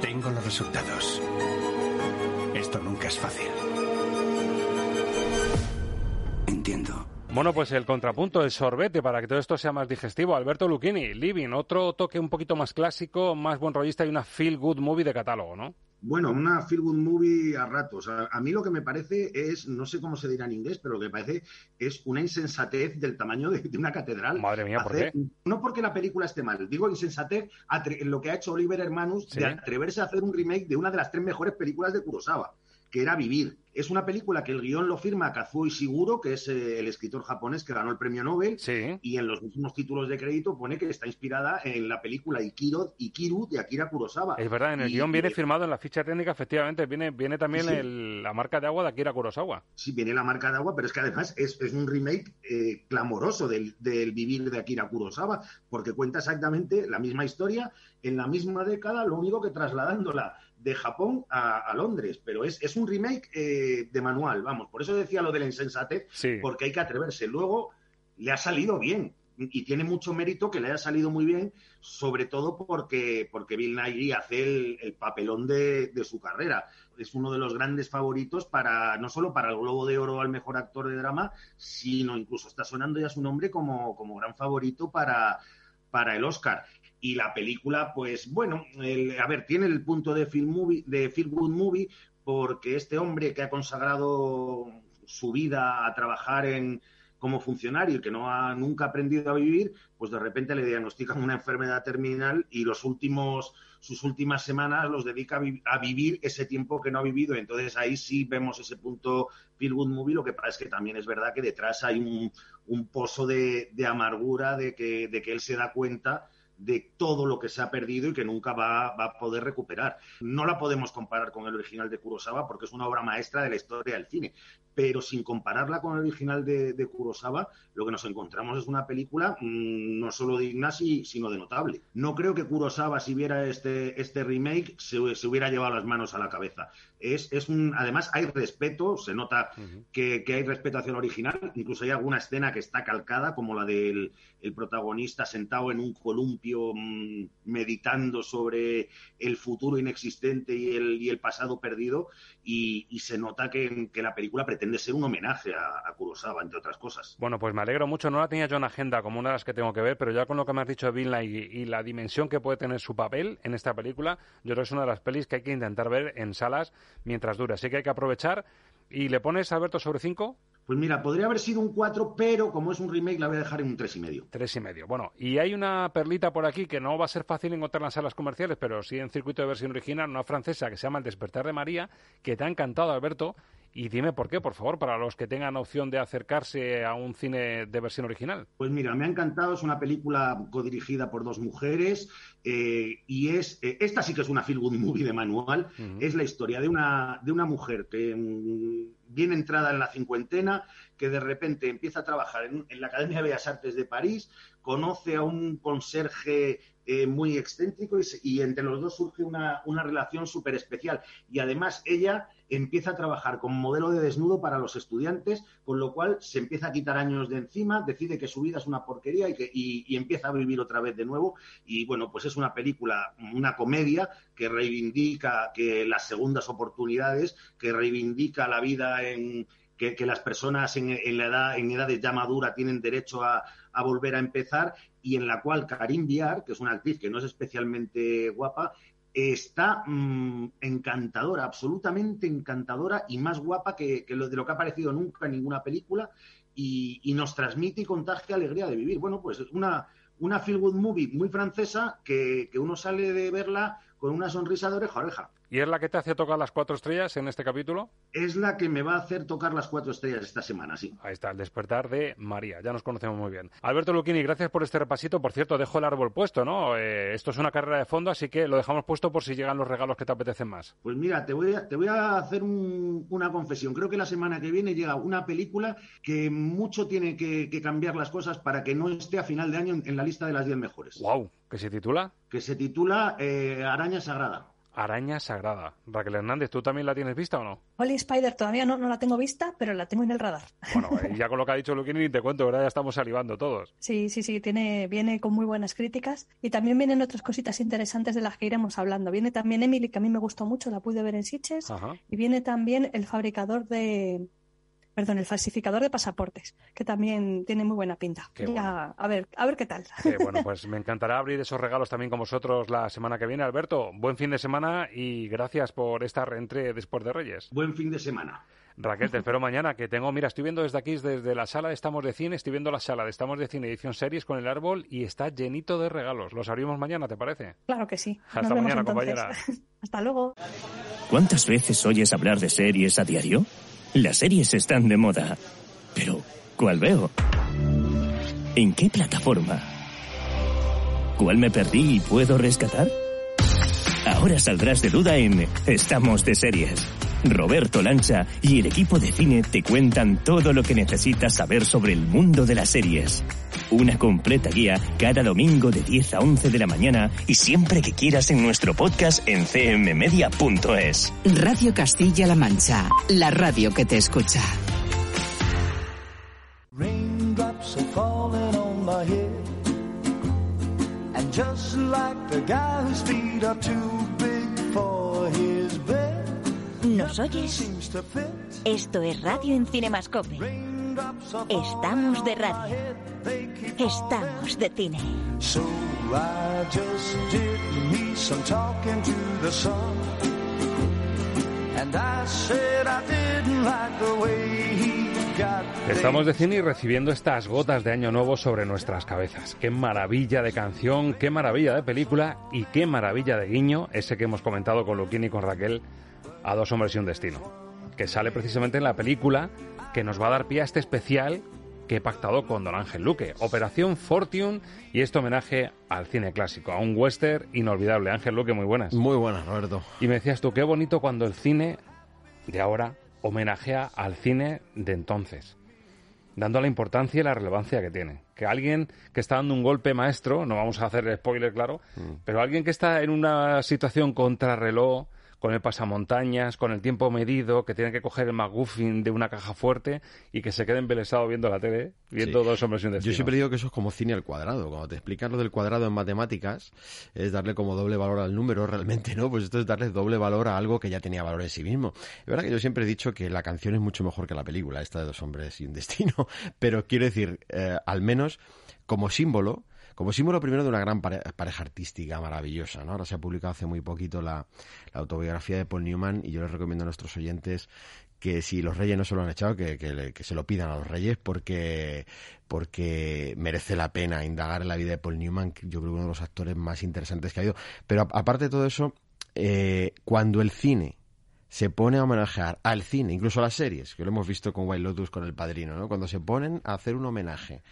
Tengo los resultados. Esto nunca es fácil. Entiendo. Bueno, pues el contrapunto, el sorbete, para que todo esto sea más digestivo. Alberto Lucchini, Living, otro toque un poquito más clásico, más buen rollista y una feel good movie de catálogo, ¿no? Bueno, una feel good movie a ratos. A, a, mí lo que me parece es, no sé cómo se dirá en inglés, pero lo que me parece es una insensatez del tamaño de, de una catedral. Madre mía, ¿por qué? No porque la película esté mal, digo insensatez en lo que ha hecho Oliver Hermanus Sí. de atreverse a hacer un remake de una de las tres mejores películas de Kurosawa, que era Vivir. Es una película que el guion lo firma Kazuo Ishiguro, que es eh, el escritor japonés que ganó el premio Nobel, y en los últimos títulos de crédito pone que está inspirada en la película Ikiro, Ikiru de Akira Kurosawa. Es verdad, en el Y- guion viene y- firmado en la ficha técnica, efectivamente, viene, viene también Sí. el- la marca de agua de Akira Kurosawa. Sí, viene la marca de agua, pero es que además es, es un remake eh, clamoroso del, del vivir de Akira Kurosawa, porque cuenta exactamente la misma historia en la misma década, lo único que trasladándola de Japón a, a Londres. Pero es, es un remake eh, de manual, vamos. Por eso decía lo de la insensatez, Sí. porque hay que atreverse. Luego le ha salido bien. Y tiene mucho mérito que le haya salido muy bien, sobre todo porque, porque Bill Nighy hace el, el papelón de, de su carrera. Es uno de los grandes favoritos para, no solo para el Globo de Oro al mejor actor de drama, sino incluso está sonando ya su nombre como, como gran favorito para, para el Oscar. Y la película, pues bueno, el- a ver, tiene el punto de film movie, de feel good movie, porque este hombre que ha consagrado su vida a trabajar en, como funcionario y que no ha nunca aprendido a vivir, pues de repente le diagnostican una enfermedad terminal y los últimos sus últimas semanas los dedica a, vivir ese tiempo que no ha vivido. Entonces ahí sí vemos ese punto feel good movie. Lo que pasa es que también es verdad que detrás hay un, un pozo de, de amargura de que, de que él se da cuenta de todo lo que se ha perdido y que nunca va, a poder recuperar. No la podemos comparar con el original de Kurosawa porque es una obra maestra de la historia del cine, pero sin compararla con el original de, Kurosawa, lo que nos encontramos es una película mm, no solo digna, sino de notable. No creo que Kurosawa, si viera este, este remake, se, hubiera llevado las manos a la cabeza. Es, es un, además, hay respeto, se nota que, hay respeto hacia el original, incluso hay alguna escena que está calcada, como la del el protagonista sentado en un columpio mm, meditando sobre el futuro inexistente y el, y el pasado perdido, y, se nota que, que la película pretende de ser un homenaje a, Kurosawa, entre otras cosas. Bueno, pues me alegro mucho. No la tenía yo en agenda como una de las que tengo que ver, pero ya con lo que me has dicho de Vinland y, la dimensión que puede tener su papel en esta película, yo creo que es una de las pelis que hay que intentar ver en salas mientras dure. Así que hay que aprovechar. ¿Y le pones, Alberto, sobre cinco? Pues mira, podría haber sido un 4, pero como es un remake la voy a dejar en un tres y medio. Tres y medio. Bueno, y hay una perlita por aquí que no va a ser fácil encontrar en las salas comerciales, pero sí en circuito de versión original, una francesa que se llama El despertar de María, que te ha encantado, Alberto, y dime por qué, por favor, para los que tengan opción de acercarse a un cine de versión original. Pues mira, me ha encantado, es una película codirigida por dos mujeres eh, y es, eh, esta sí que es una feel good movie de manual, es la historia de una, de una mujer que mm, viene entrada en la cincuentena, que de repente empieza a trabajar en, la Academia de Bellas Artes de París, conoce a un conserje eh, muy excéntrico y, entre los dos surge una, una relación súper especial. Y además ella empieza a trabajar como modelo de desnudo para los estudiantes, con lo cual se empieza a quitar años de encima, decide que su vida es una porquería y, que, y, empieza a vivir otra vez de nuevo. Y bueno, pues es una película, una comedia que reivindica que las segundas oportunidades, que reivindica la vida en, que, las personas en, la edad, en edades ya madura tienen derecho a, a, volver a empezar y en la cual Karim Biar, que es una actriz que no es especialmente guapa, está mm, encantadora, absolutamente encantadora y más guapa que, lo, de lo que ha aparecido nunca en ninguna película y, nos transmite y contagia alegría de vivir. Bueno, pues una, una feel good movie muy francesa que, que uno sale de verla con una sonrisa de oreja oreja. ¿Y es la que te hace tocar las cuatro estrellas en este capítulo? Es la que me va a hacer tocar las cuatro estrellas esta semana, sí. Ahí está, el despertar de María. Ya nos conocemos muy bien. Alberto Luquini, gracias por este repasito. Por cierto, dejo el árbol puesto, ¿no? Eh, esto es una carrera de fondo, así que lo dejamos puesto por si llegan los regalos que te apetecen más. Pues mira, te voy a, te voy a hacer una confesión. Creo que la semana que viene llega una película que mucho tiene que, cambiar las cosas para que no esté a final de año en, la lista de las 10 mejores. ¡Wow! ¿Qué se titula? Que se titula eh, Araña Sagrada. Araña Sagrada. Raquel Hernández, ¿tú también la tienes vista o no? Holy Spider todavía no, no la tengo vista, pero la tengo en el radar. Bueno, ya con lo que ha dicho Luquini te cuento, ¿verdad? Ya estamos salivando todos. Sí, sí, sí, tiene, viene con muy buenas críticas y también vienen otras cositas interesantes de las que iremos hablando. Viene también Emily, que a mí me gustó mucho, la pude ver en Sitges, y viene también el fabricador de, perdón, el falsificador de pasaportes, que también tiene muy buena pinta. a ver, a ver qué tal. bueno, pues me encantará abrir esos regalos también con vosotros la semana que viene, Alberto. Buen fin de semana y gracias por esta reentré después de Reyes. Buen fin de semana. Raquel, te espero mañana, que tengo, mira, estoy viendo desde aquí, desde la sala de Estamos de Cine, estoy viendo la sala de Estamos de Cine edición series con el árbol y está llenito de regalos. Los abrimos mañana, ¿te parece? Claro que sí. Hasta mañana, compañera. Hasta luego. ¿Cuántas veces oyes hablar de series a diario? Las series están de moda. Pero, ¿cuál veo? ¿En qué plataforma? ¿Cuál me perdí y puedo rescatar? Ahora saldrás de duda en Estamos de series. Roberto Lancha y el equipo de cine te cuentan todo lo que necesitas saber sobre el mundo de las series. Una completa guía cada domingo de 10 a 11 de la mañana y siempre que quieras en nuestro podcast en cmmedia.es. Radio Castilla-La Mancha, la radio que te escucha. ¿Nos oyes? Esto es Radio en Cinemascope. Estamos de radio. Estamos de cine. So I just did me some talking to the sun. And I Estamos de cine y recibiendo estas gotas de Año Nuevo sobre nuestras cabezas. Qué maravilla de canción, qué maravilla de película y qué maravilla de guiño ese que hemos comentado con Luquín y con Raquel a Dos Hombres y un Destino, que sale precisamente en la película que nos va a dar pie a este especial que he pactado con Don Ángel Luque. Operación Fortune y este homenaje al cine clásico, a un western inolvidable. Ángel Luque, muy buenas. Muy buenas, Roberto. Y me decías tú, qué bonito cuando el cine de ahora homenajea al cine de entonces, dando la importancia y la relevancia que tiene. Que alguien que está dando un golpe maestro, no vamos a hacer spoiler, claro, mm. pero alguien que está en una situación contrarreloj, con el pasamontañas, con el tiempo medido, que tiene que coger el McGuffin de una caja fuerte y que se quede embelesado viendo la tele, viendo dos hombres y un destino. Yo siempre digo que eso es como cine al cuadrado. Cuando te explican lo del cuadrado en matemáticas, es darle como doble valor al número, realmente no, pues esto es darle doble valor a algo que ya tenía valor en sí mismo. Es verdad que yo siempre he dicho que la canción es mucho mejor que la película, esta de dos hombres y un destino, pero quiero decir, eh, al menos como símbolo, como símbolo primero de una gran pareja artística maravillosa. ¿no? Ahora se ha publicado hace muy poquito la, autobiografía de Paul Newman y yo les recomiendo a nuestros oyentes que si los reyes no se lo han echado, que, que, se lo pidan a los reyes porque, porque merece la pena indagar en la vida de Paul Newman, que yo creo que uno de los actores más interesantes que ha habido. Pero aparte de todo eso, eh, cuando el cine se pone a homenajear al cine, incluso a las series, que lo hemos visto con White Lotus, con El Padrino, ¿no? cuando se ponen a hacer un homenaje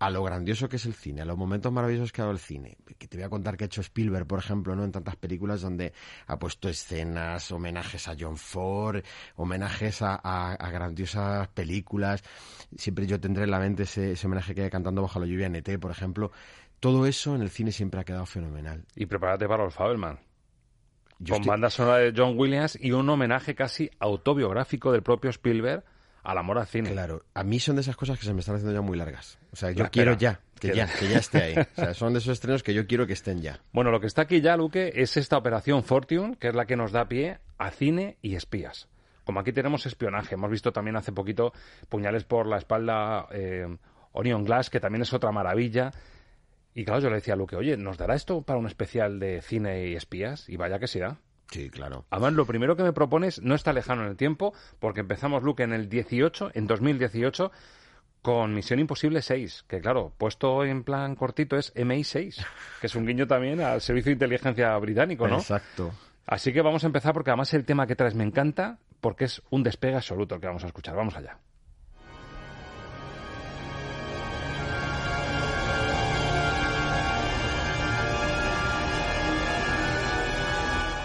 a lo grandioso que es el cine, a los momentos maravillosos que ha dado el cine. Que te voy a contar que ha hecho Spielberg, por ejemplo, ¿no? En tantas películas donde ha puesto escenas, homenajes a John Ford, homenajes a, grandiosas películas. Siempre yo tendré en la mente ese, homenaje que hay cantando bajo la lluvia en ET, por ejemplo. Todo eso en el cine siempre ha quedado fenomenal. Y prepárate para el Fabelman. con banda sonora de John Williams y un homenaje casi autobiográfico del propio Spielberg al amor al cine. Claro, a mí son de esas cosas que se me están haciendo ya muy largas. O sea, yo quiero ya, que ya, que ya esté ahí. O sea, son de esos estrenos que yo quiero que estén ya. Bueno, lo que está aquí ya, Luque, es esta operación Fortune, que es la que nos da pie a cine y espías. Como aquí tenemos espionaje, hemos visto también hace poquito Puñales por la espalda, eh, Onion Glass, que también es otra maravilla. Y claro, yo le decía a Luque, oye, ¿nos dará esto para un especial de cine y espías? Y vaya que sea. Sí, claro. Además, lo primero que me propones no está lejano en el tiempo, porque empezamos, Luke, en el 18, en 2018, con Misión Imposible 6, que claro, puesto en plan cortito es MI6, que es un guiño también al Servicio de Inteligencia Británico, ¿no? Exacto. Así que vamos a empezar porque además el tema que traes me encanta, porque es un despegue absoluto el que vamos a escuchar. Vamos allá.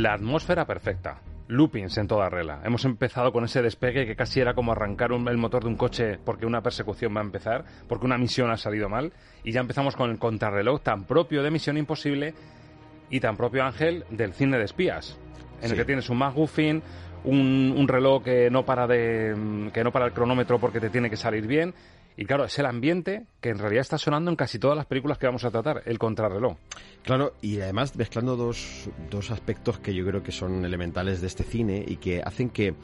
La atmósfera perfecta. Loopings en toda regla. Hemos empezado con ese despegue que casi era como arrancar el motor de un coche porque una persecución va a empezar, porque una misión ha salido mal. Y ya empezamos con el contrarreloj tan propio de Misión Imposible y tan propio Ángel del cine de espías. En el que tienes un McGuffin, un, un reloj que no para de que no para el cronómetro porque te tiene que salir bien y claro, es el ambiente que en realidad está sonando en casi todas las películas que vamos a tratar, el contrarreloj. Claro, y además mezclando dos, dos aspectos que yo creo que son elementales de este cine y que hacen que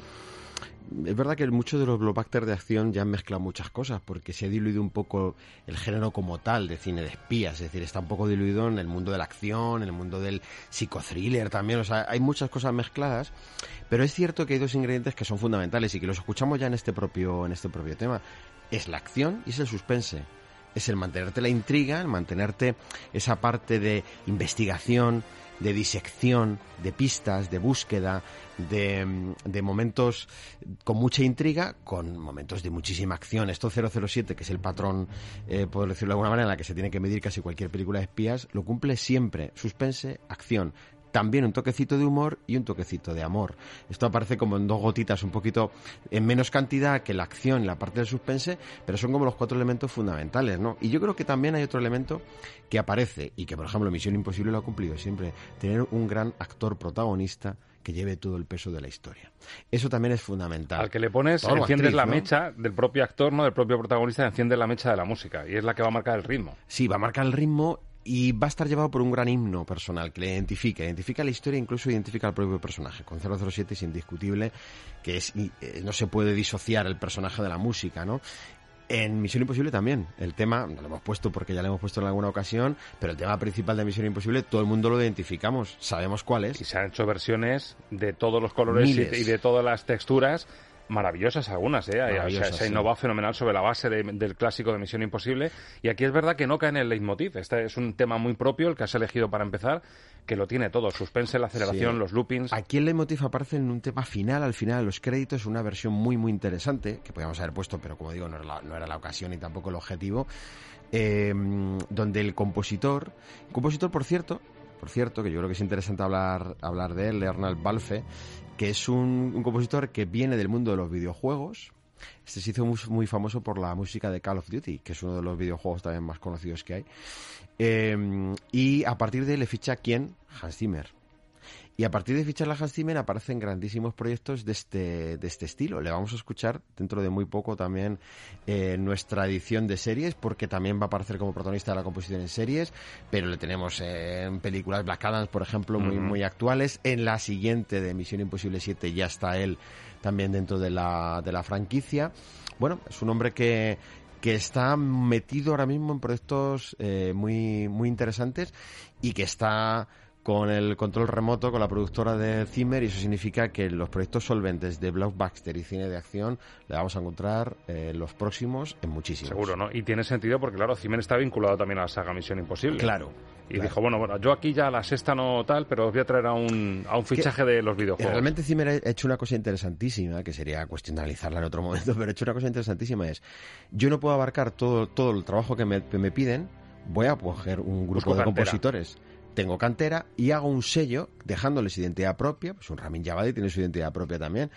es verdad que muchos de los blockbusters de acción ya han mezclado muchas cosas, porque se ha diluido un poco el género como tal de cine de espías, es decir, está un poco diluido en el mundo de la acción, en el mundo del psicothriller también, o sea, hay muchas cosas mezcladas, pero es cierto que hay dos ingredientes que son fundamentales y que los escuchamos ya en este propio, en este propio tema. Es la acción y es el suspense es el mantenerte la intriga, el mantenerte esa parte de investigación, de disección, de pistas, de búsqueda, de, de, momentos con mucha intriga, con momentos de muchísima acción. Esto 007, que es el patrón, eh, por decirlo de alguna manera, en la que se tiene que medir casi cualquier película de espías, lo cumple siempre. Suspense, acción también un toquecito de humor y un toquecito de amor. Esto aparece como en dos gotitas, un poquito en menos cantidad que la acción, la parte del suspense, pero son como los cuatro elementos fundamentales, ¿no? Y yo creo que también hay otro elemento que aparece y que, por ejemplo, Misión Imposible lo ha cumplido siempre, tener un gran actor protagonista que lleve todo el peso de la historia. Eso también es fundamental. Al que le pones, enciendes la mecha del propio actor, no del propio protagonista, enciende la mecha de la música y es la que va a marcar el ritmo. Sí, va a marcar el ritmo y va a estar llevado por un gran himno personal que le identifica, identifica la historia, incluso identifica al propio personaje. Con 007 es indiscutible que es, eh, no se puede disociar el personaje de la música, ¿no? En Misión Imposible también. El tema, no lo hemos puesto porque ya lo hemos puesto en alguna ocasión, pero el tema principal de Misión Imposible todo el mundo lo identificamos, sabemos cuál es. Y se han hecho versiones de todos los colores y de todas las texturas maravillosas algunas, ¿eh? se, ha innovado fenomenal sobre la base del clásico de Misión Imposible. Y aquí es verdad que no cae en el leitmotiv. Este es un tema muy propio, el que has elegido para empezar, que lo tiene todo. Suspense, la aceleración, los loopings. Aquí el leitmotiv aparece en un tema final, al final de los créditos, una versión muy, muy interesante, que podíamos haber puesto, pero como digo, no era la, no era la ocasión y tampoco el objetivo. Eh, donde el compositor, compositor por cierto, por cierto, que yo creo que es interesante hablar, hablar de él, Arnold Balfe, que es un, compositor que viene del mundo de los videojuegos. Este se hizo muy, famoso por la música de Call of Duty, que es uno de los videojuegos también más conocidos que hay. Eh, y a partir de él le ficha quién? Hans Zimmer. Y a partir de fichar la Hans Zimmer aparecen grandísimos proyectos de este, de este estilo. Le vamos a escuchar dentro de muy poco también eh, nuestra edición de series, porque también va a aparecer como protagonista de la composición en series, pero le tenemos en películas Black Adams, por ejemplo, muy, muy actuales. En la siguiente de Misión Imposible 7 ya está él también dentro de la, de la franquicia. Bueno, es un hombre que, que está metido ahora mismo en proyectos eh, muy, muy interesantes y que está con el control remoto con la productora de Zimmer y eso significa que los proyectos solventes de blockbuster y cine de acción le vamos a encontrar eh, los próximos en muchísimos. Seguro, ¿no? Y tiene sentido porque, claro, Zimmer está vinculado también a la saga Misión Imposible. Claro. Y dijo, bueno, bueno, yo aquí ya la sexta no tal, pero os voy a traer a un, a un fichaje de los videojuegos. Realmente Zimmer ha hecho una cosa interesantísima, que sería cuestión de analizarla en otro momento, pero ha hecho una cosa interesantísima, es, yo no puedo abarcar todo, todo el trabajo que me, me piden, voy a coger un grupo de compositores tengo cantera y hago un sello dejándoles identidad propia, pues un Ramin Javadi tiene su identidad propia también,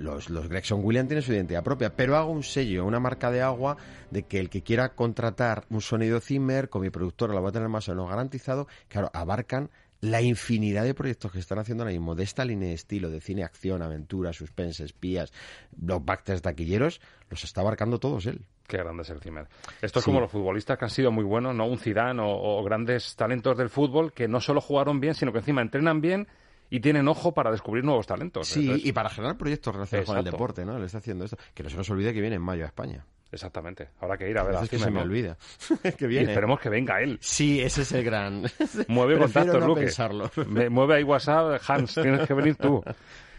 los, los Gregson Williams tienen su identidad propia, pero hago un sello, una marca de agua de que el que quiera contratar un sonido Zimmer con mi productora lo va a tener más o menos garantizado, claro, abarcan la infinidad de proyectos que están haciendo ahora mismo de esta línea de estilo de cine, acción, aventura, suspense, espías, blockbusters, taquilleros, los está abarcando todos él. Qué grande es el Zimmer. Esto es como los futbolistas que han sido muy buenos, ¿no? Un Zidane o, grandes talentos del fútbol que no solo jugaron bien, sino que encima entrenan bien y tienen ojo para descubrir nuevos talentos. Sí, y para generar proyectos relacionados con el deporte, ¿no? Le está haciendo esto. Que no se nos olvide que viene en mayo a España. Exactamente. Habrá que ir a ver a Zimmer. se me olvida. que viene. Y esperemos que venga él. Sí, ese es el gran. Mueve contactos, no Pensarlo. mueve ahí WhatsApp, Hans, tienes que venir tú.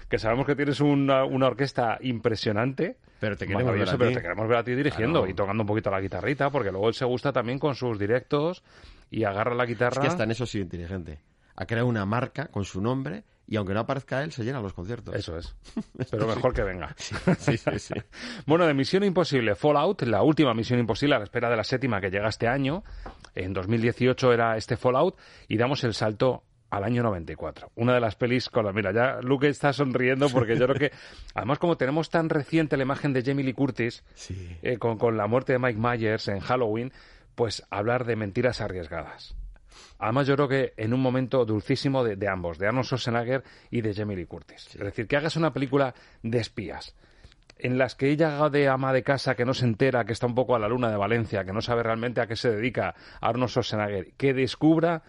Que sabemos que tienes una, una orquesta impresionante pero te queremos ver a ti. Pero te queremos ver a ti dirigiendo y tocando un poquito la guitarrita, porque luego él se gusta también con sus directos y agarra la guitarra. Es que hasta en eso sí inteligente. Ha creado una marca con su nombre y aunque no aparezca él, se llenan los conciertos. Eso es. Pero mejor que venga. Sí, sí, sí, bueno, de Misión Imposible, Fallout, la última Misión Imposible a la espera de la séptima que llega este año. En 2018 era este Fallout y damos el salto al año 94. Una de las pelis con la... Mira, ya Luke está sonriendo porque yo creo que... Además, como tenemos tan reciente la imagen de Jamie Lee Curtis eh, con, con la muerte de Mike Myers en Halloween, pues hablar de mentiras arriesgadas. Además, yo creo que en un momento dulcísimo de, ambos, de Arnold Schwarzenegger y de Jamie Lee Curtis. Es decir, que hagas una película de espías en las que ella haga de ama de casa que no se entera, que está un poco a la luna de Valencia, que no sabe realmente a qué se dedica Arnold Schwarzenegger, que descubra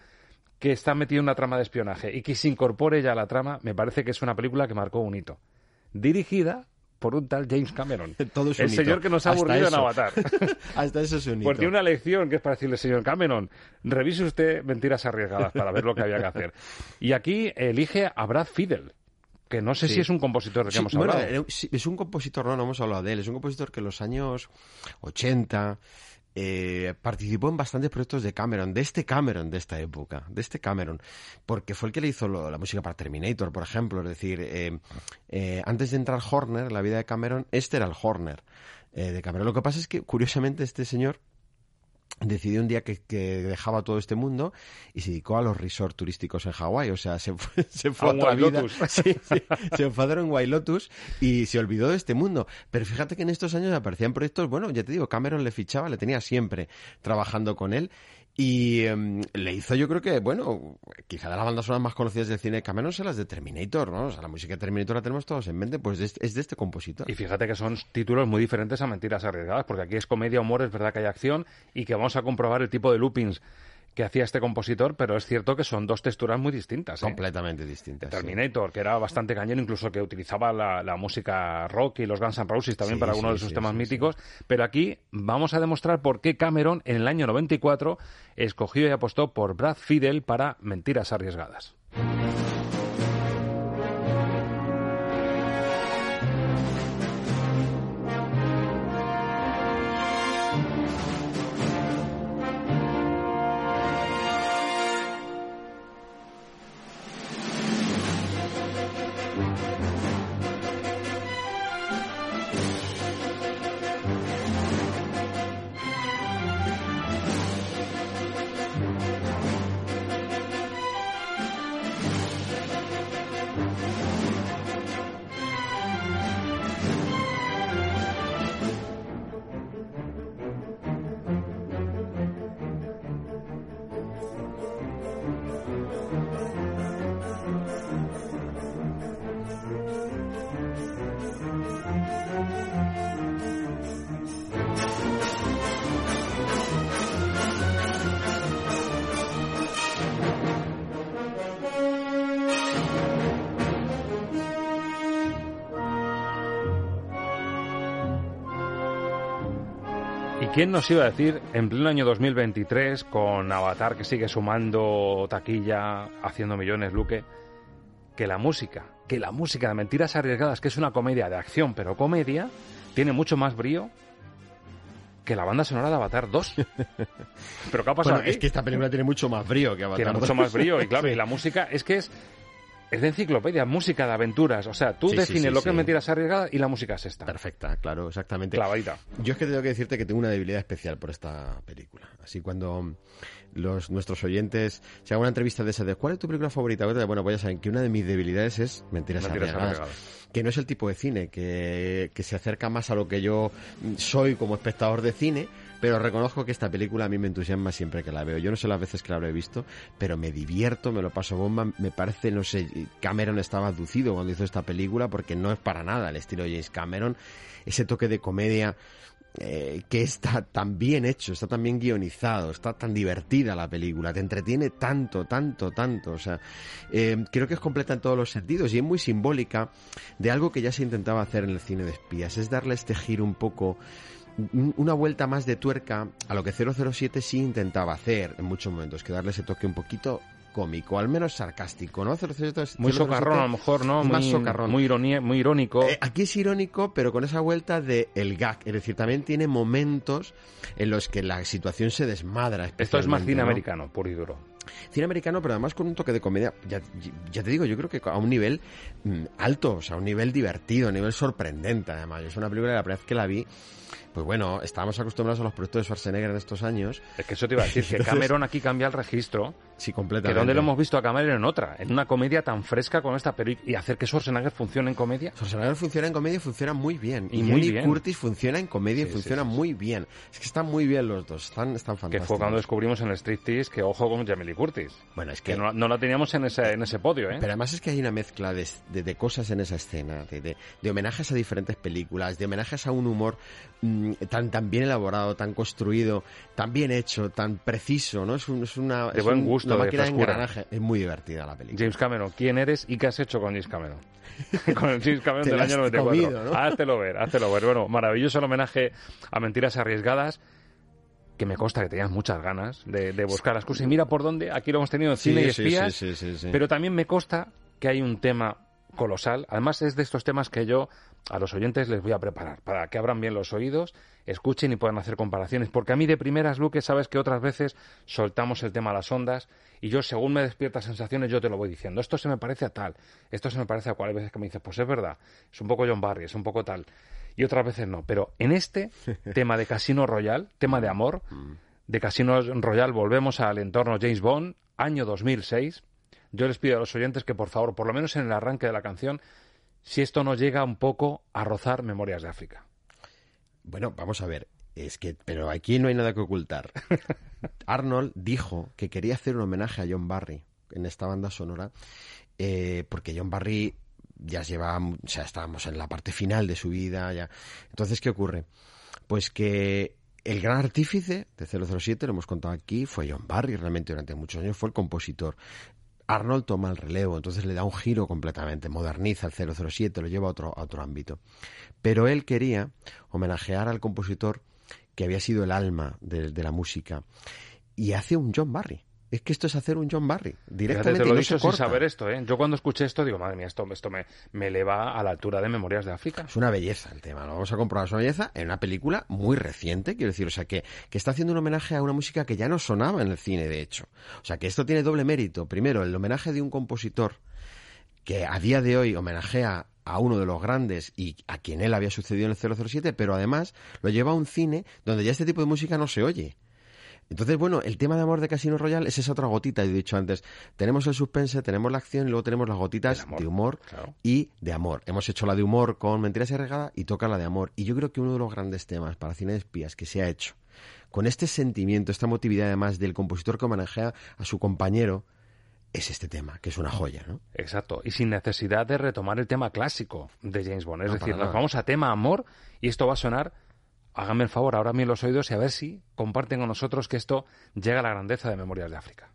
que está metido en una trama de espionaje y que se incorpore ya a la trama, me parece que es una película que marcó un hito. Dirigida por un tal James Cameron. Todo es el señor que nos ha Hasta aburrido en. Avatar. Hasta eso es un. Pues tiene una lección que es para decirle, señor Cameron, revise usted mentiras arriesgadas para ver lo que había que hacer. Y aquí elige a Brad Fiedel, que no sé Sí. si es un compositor del que Sí, hemos hablado. eh, es un compositor, no, no hemos hablado de él, es un compositor que en los años 80 eh, participó en bastantes proyectos de Cameron, de este Cameron de esta época, de este Cameron, porque fue el que le hizo la música para Terminator, por ejemplo, es decir, eh, eh, antes de entrar Horner la vida de Cameron, este era el Horner de Cameron. Lo que pasa es que, curiosamente, este señor decidió un día que, que dejaba todo este mundo y se dedicó a los resorts turísticos en Hawái. O sea, se fue, se fue A a otra vida. Lotus. Sí, sí, se enfadaron en White Lotus y se olvidó de este mundo. Pero fíjate que en estos años aparecían proyectos, bueno, ya te digo, Cameron le fichaba, le tenía siempre trabajando con él. Y em, le hizo, yo creo que, bueno, quizá de las bandas sonoras más conocidas del cine de Cameron son las de Terminator, ¿no? O sea, la música de Terminator la tenemos todos en mente, pues es, es de este compositor. Y fíjate que son títulos muy diferentes a Mentiras Arriesgadas, porque aquí es comedia, humor, es verdad que hay acción y que vamos a comprobar el tipo de loopings que hacía este compositor, pero es cierto que son dos texturas muy distintas. ¿eh? Completamente distintas. sí. Terminator, que era bastante cañón, incluso que utilizaba la, la música rock y los Guns N' Roses también Sí, para algunos sí, de sus temas míticos. Pero aquí vamos a demostrar por qué Cameron en el año 94 escogió y apostó por Brad Fiedel para Mentiras Arriesgadas. Quién nos iba a decir en pleno año 2023, con Avatar que sigue sumando taquilla, haciendo millones, Luque, que la música, que la música de Mentiras Arriesgadas, que es una comedia de acción, pero comedia, tiene mucho más brío que la banda sonora de Avatar 2. ¿Pero qué ha pasado Bueno, es que esta película tiene mucho más brío que Avatar. Tiene mucho 2. más brío y claro, Sí. y la música es que es es de enciclopedia, música de aventuras. O sea, tú Sí, defines sí, lo que es mentiras arriesgadas y la música es esta. Perfecta, claro, exactamente. Clavadita. Yo es que tengo que decirte que tengo una debilidad especial por esta película. Así cuando los nuestros oyentes se hagan una entrevista de esa de ¿cuál es tu película favorita? Bueno, pues ya saben que una de mis debilidades es Mentiras, Mentiras arriesgadas. arriesgadas. Que no es el tipo de cine que, que se acerca más a lo que yo soy como espectador de cine, pero reconozco que esta película a mí me entusiasma siempre que la veo. Yo no sé las veces que la habré visto, pero me divierto, me lo paso bomba. Me parece, no sé, Cameron estaba aducido cuando hizo esta película porque no es para nada el estilo de James Cameron. Ese toque de comedia eh, que está tan bien hecho, está tan bien guionizado, está tan divertida la película, te entretiene tanto, tanto, tanto. O sea, eh, creo que es completa en todos los sentidos y es muy simbólica de algo que ya se intentaba hacer en el cine de espías, es darle este giro un poco una vuelta más de tuerca a lo que 007 sí intentaba hacer en muchos momentos, que darle ese toque un poquito cómico, al menos sarcástico, ¿no? 007 es- Muy 007 socarrón a lo mejor, ¿no? Muy, más socarrón. muy, ironía- muy irónico. Eh, aquí es irónico, pero con esa vuelta de el gag. Es decir, también tiene momentos en los que la situación se desmadra. Esto es más cine ¿no? americano, puro y duro. Cine americano, pero además con un toque de comedia, ya, ya te digo, yo creo que a un nivel mm, alto, o sea, a un nivel divertido, a un nivel sorprendente, además. Es una película que la primera vez que la vi, pues bueno, estábamos acostumbrados a los proyectos de Schwarzenegger en estos años. Es que eso te iba a decir, que Entonces- Cameron aquí cambia el registro. Sí, Que completamente. donde lo hemos visto a Cameron en otra, en una comedia tan fresca con esta película y hacer que Schwarzenegger funcione en comedia. Schwarzenegger funciona en comedia y funciona muy bien. Y Y, muy bien. Curtis funciona en comedia Sí, y funciona sí, sí. muy bien. Es que están muy bien los dos, están, están Que fantásticos. fue cuando descubrimos en el striptease que ojo con Jamie Curtis. Bueno, es que que... no, no la teníamos en ese, en ese podio, ¿eh? Pero además es que hay una mezcla de, de- de cosas en esa escena, de, de- homenajes a diferentes películas, de homenajes a un humor mm, tan, tan bien elaborado, tan construido, tan bien hecho, tan preciso, ¿no? Es, un- es una, De es buen gusto, una de máquina de engranaje. Es muy divertida la película. James Cameron, ¿quién eres y qué has hecho con James Cameron? con el James Cameron del año has 94. comido, ¿no? Háztelo ver, háztelo ver. Bueno, maravilloso el homenaje a Mentiras Arriesgadas, que me consta que tenías muchas ganas de, de buscar las cosas. Y mira por dónde, aquí lo hemos tenido en Sí, cine y espías, sí, sí. pero también me consta que hay un tema colosal. Además es de estos temas que yo a los oyentes les voy a preparar para que abran bien los oídos, escuchen y puedan hacer comparaciones. Porque a mí de primeras, Luque, sabes que otras veces soltamos el tema a las ondas y yo según me despierta sensaciones yo te lo voy diciendo. Esto se me parece a tal, esto se me parece a cual. Hay veces que me dices, pues es verdad, es un poco John Barry, es un poco tal. Y otras veces no. Pero en este tema de Casino Royal, tema de amor, de Casino Royal volvemos al entorno James Bond, año 2006. Yo les pido a los oyentes que por favor, por lo menos en el arranque de la canción, si esto nos llega un poco a rozar Memorias de África. Bueno, vamos a ver. Es que, pero aquí no hay nada que ocultar. Arnold dijo que quería hacer un homenaje a John Barry en esta banda sonora, eh, porque John Barry ya lleva, o sea, estábamos en la parte final de su vida, ya. Entonces, ¿qué ocurre? Pues que el gran artífice de 007, lo hemos contado aquí, fue John Barry, realmente durante muchos años fue el compositor. Arnold toma el relevo, entonces le da un giro completamente, moderniza el 007, lo lleva a otro, a otro ámbito. Pero él quería homenajear al compositor que había sido el alma de, de la música y hace un John Barry. Es que esto es hacer un John Barry, Fíjate, directamente te lo he no dicho sin saber esto, ¿eh? Yo cuando escuché esto digo, madre mía, esto, esto me, me eleva a la altura de Memorias de África. Es una belleza el tema, lo vamos a comprobar, es una belleza en una película muy reciente, quiero decir, o sea, que, que está haciendo un homenaje a una música que ya no sonaba en el cine, de hecho. O sea, que esto tiene doble mérito. Primero, el homenaje de un compositor que a día de hoy homenajea a uno de los grandes y a quien él había sucedido en el 007, pero además lo lleva a un cine donde ya este tipo de música no se oye. Entonces, bueno, el tema de amor de Casino Royale es esa otra gotita, he dicho antes. Tenemos el suspense, tenemos la acción y luego tenemos las gotitas de humor y de amor. Hemos hecho la de humor con Mentiras y Regada y toca la de amor. Y yo creo que uno de los grandes temas para cine de espías que se ha hecho, con este sentimiento, esta motividad además del compositor que homenajea a su compañero, es este tema, que es una joya, ¿no? Exacto, y sin necesidad de retomar el tema clásico de James Bond. Es No, decir, nos vamos a tema amor y esto va a sonar. Háganme el favor, ahora bien los oídos y a ver si comparten con nosotros que esto llega a la grandeza de Memorias de África.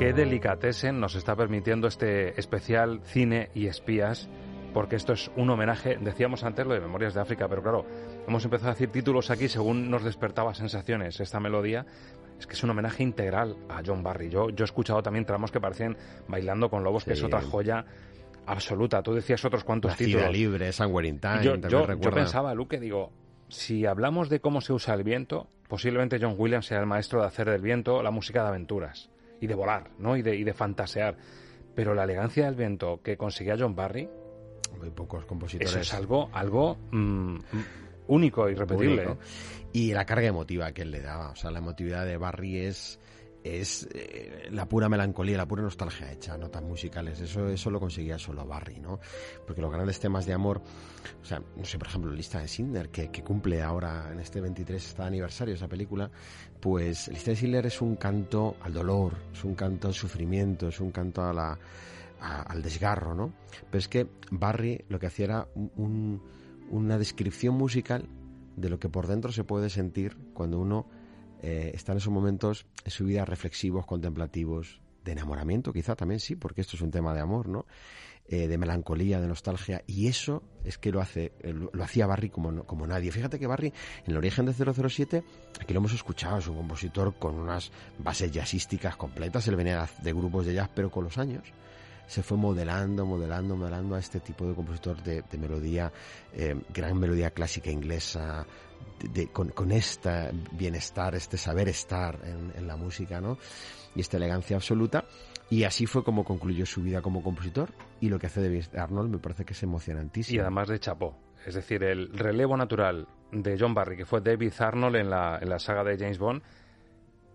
Qué delicatessen nos está permitiendo este especial cine y espías, porque esto es un homenaje, decíamos antes lo de Memorias de África, pero claro, hemos empezado a decir títulos aquí según nos despertaba sensaciones esta melodía. Es que es un homenaje integral a John Barry. Yo, yo he escuchado también tramos que parecen Bailando con Lobos, que es otra joya absoluta. Tú decías otros cuantos títulos. Libre, Somewhere in Time, yo, pensaba, Luque, digo, si hablamos de cómo se usa el viento, posiblemente John Williams sea el maestro de hacer del viento la música de aventuras y de volar, ¿no? Y de, y de fantasear. Pero la elegancia del viento que conseguía John Barry, Muy pocos compositores. eso es algo, algo mm, único y repetible. único. Y la carga emotiva que él le daba. O sea, la emotividad de Barry es es eh, la pura melancolía, la pura nostalgia hecha, notas musicales. Eso, eso lo conseguía solo Barry, ¿no? Porque los grandes temas de amor, o sea, no sé, por ejemplo, Lista de Schindler, que, que cumple ahora en este 23 está aniversario esa película, pues Lista de Schindler es un canto al dolor, es un canto al sufrimiento, es un canto a al desgarro, ¿no? Pero es que Barry lo que hacía era un- un- una descripción musical de lo que por dentro se puede sentir cuando uno eh, está en esos momentos en su vida reflexivos, contemplativos, de enamoramiento, quizá también sí, porque esto es un tema de amor, ¿no? Eh, de melancolía, de nostalgia, y eso es que lo hace, eh, lo, lo hacía Barry como, como nadie. Fíjate que Barry, en el origen de 007, aquí lo hemos escuchado, es un compositor con unas bases jazzísticas completas, él venía de grupos de jazz, pero con los años se fue modelando, modelando, modelando a este tipo de compositor de, de melodía, eh, gran melodía clásica inglesa, con, con este bienestar, este saber estar en, en la música, ¿no? Y esta elegancia absoluta. Y así fue como concluyó su vida como compositor. Y lo que hace David Arnold me parece que es emocionantísimo. Y además de chapó. Es decir, el relevo natural de John Barry, que fue David Arnold en la, en la saga de James Bond,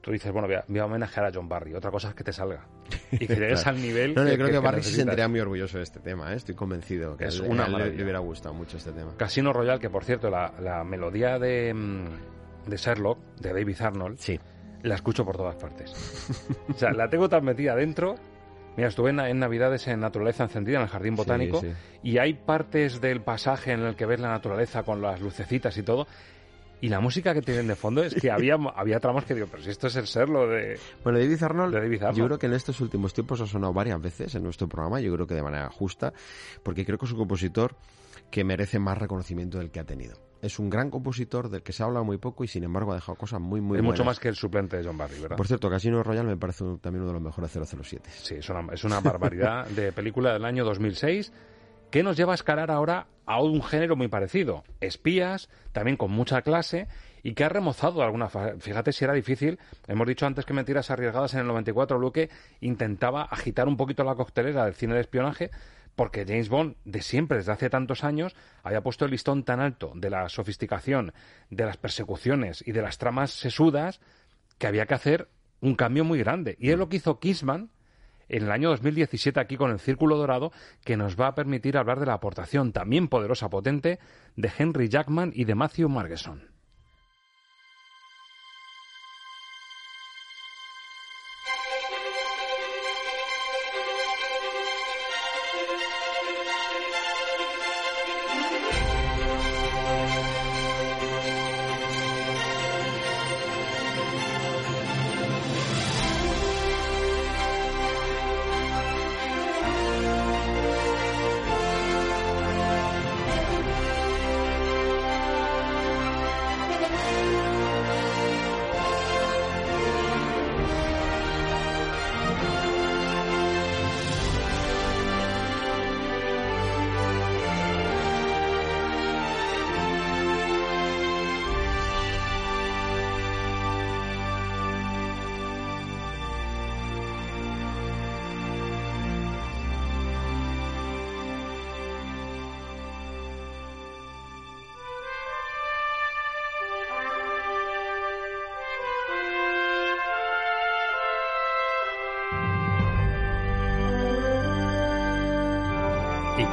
tú dices, bueno, voy a, voy a homenajear a John Barry. Otra cosa es que te salga. Y que llegues Claro. al nivel No, no, yo creo que, que Barry sí se sentiría muy orgulloso de este tema, ¿eh? estoy convencido. Que Es él- una él le, hubiera gustado mucho este tema. Casino Royale, que por cierto, la, la melodía de, mm, de Sherlock, de David Arnold, la escucho por todas partes. o sea, la tengo tan metida dentro. Mira, estuve en, en Navidades en Naturaleza Encendida, en el Jardín Botánico, sí. y hay partes del pasaje en el que ves la naturaleza con las lucecitas y todo. Y la música que tienen de fondo es que había, había tramos que digo, pero si esto es el Sherlock de... Bueno, David Arnold, de David Arnold. yo creo que en estos últimos tiempos ha sonado varias veces en nuestro programa, yo creo que de manera justa, porque creo que es un compositor que merece más reconocimiento del que ha tenido. Es un gran compositor del que se ha hablado muy poco y sin embargo ha dejado cosas muy, muy es buenas. mucho más que el suplente de John Barry, ¿verdad? Por cierto, Casino Royale me parece un- también uno de los mejores 007. Sí, es una, es una barbaridad de película del año 2006 que nos lleva a escalar ahora a un género muy parecido. Espías, también con mucha clase y que ha remozado de alguna Fíjate si era difícil. Hemos dicho antes que Mentiras Arriesgadas en el 94, Luque intentaba agitar un poquito la coctelera del cine de espionaje porque James Bond, de siempre, desde hace tantos años, había puesto el listón tan alto de la sofisticación, de las persecuciones y de las tramas sesudas que había que hacer un cambio muy grande. Y es lo que hizo Kissman en el año 2017 aquí con el Círculo Dorado, que nos va a permitir hablar de la aportación también poderosa, potente, de Henry Jackman y de Matthew Margeson.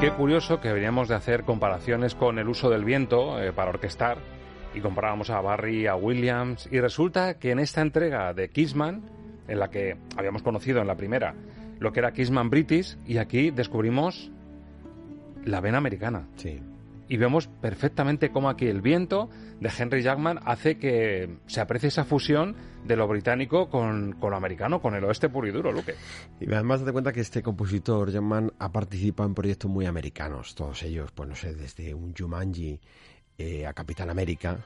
Qué curioso que veníamos de hacer comparaciones con el uso del viento eh, para orquestar y comparábamos a Barry, a Williams y resulta que en esta entrega de Kissman, en la que habíamos conocido en la primera lo que era Kissman British y aquí descubrimos la vena americana. Sí. Y vemos perfectamente cómo aquí el viento de Henry Jackman hace que se aprecie esa fusión de lo británico con, con lo americano, con el oeste puro y duro, Luque. Y además date cuenta que este compositor, Jackman, ha participado en proyectos muy americanos, todos ellos, pues no sé, desde un Jumanji eh, a Capitán América.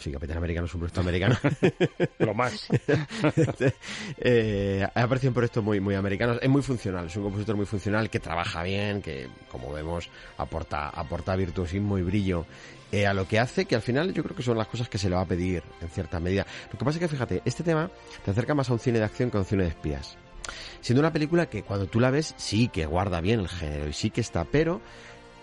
Sí, Capitán América no es un proyecto americano. Lo más. eh, ha aparecido en proyectos muy, muy americanos. Es muy funcional, es un compositor muy funcional que trabaja bien, que, como vemos, aporta, aporta virtuosismo y brillo eh, a lo que hace, que al final yo creo que son las cosas que se le va a pedir en cierta medida. Lo que pasa es que, fíjate, este tema te acerca más a un cine de acción que a un cine de espías. Siendo una película que cuando tú la ves sí que guarda bien el género y sí que está, pero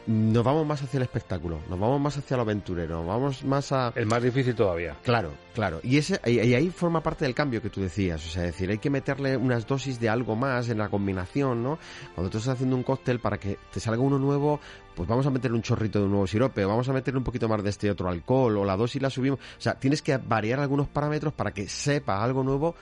nos vamos más hacia el espectáculo, nos vamos más hacia lo aventurero, nos vamos más a... Es más difícil todavía. Claro, claro. Y, ese, y, y ahí forma parte del cambio que tú decías. O sea, es decir, hay que meterle unas dosis de algo más en la combinación, ¿no? Cuando tú estás haciendo un cóctel para que te salga uno nuevo, pues vamos a meterle un chorrito de un nuevo sirope, o vamos a meterle un poquito más de este otro alcohol, o la dosis la subimos. O sea, tienes que variar algunos parámetros para que sepa algo nuevo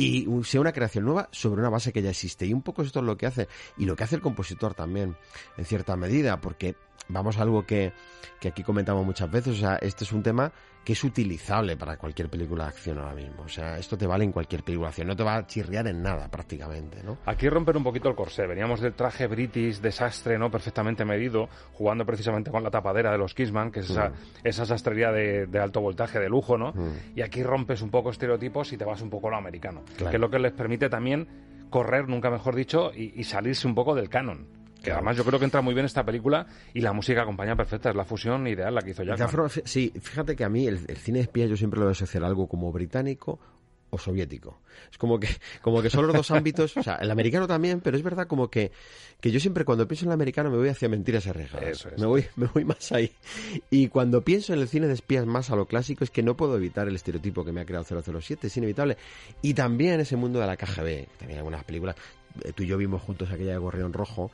y sea una creación nueva sobre una base que ya existe. Y un poco esto es lo que hace, y lo que hace el compositor también, en cierta medida, porque vamos a algo que, que aquí comentamos muchas veces, o sea, este es un tema que es utilizable para cualquier película de acción ahora mismo. O sea, esto te vale en cualquier película de acción, no te va a chirriar en nada prácticamente, ¿no? Aquí romper un poquito el corsé. Veníamos del traje british, desastre, ¿no? Perfectamente medido, jugando precisamente con la tapadera de los Kissman, que es esa, Mm. esa sastrería de, de alto voltaje, de lujo, ¿no? Mm. Y aquí rompes un poco estereotipos y te vas un poco a lo americano. Claro. Que es lo que les permite también correr, nunca mejor dicho, y, y salirse un poco del canon. Que además yo creo que entra muy bien esta película y la música acompaña perfecta. Es la fusión ideal la que hizo fí- sí, fíjate que a mí el, el cine de espías yo siempre lo voy a asociar algo como británico o soviético. Es como que, como que son los dos ámbitos, o sea, el americano también, pero es verdad como que, que yo siempre cuando pienso en el americano me voy hacia mentiras arriesgadas. Eso es. Me voy, me voy más ahí. Y cuando pienso en el cine de espías más a lo clásico es que no puedo evitar el estereotipo que me ha creado 007, es inevitable. Y también ese mundo de la KGB, también algunas películas, tú y yo vimos juntos aquella de Gorrión Rojo,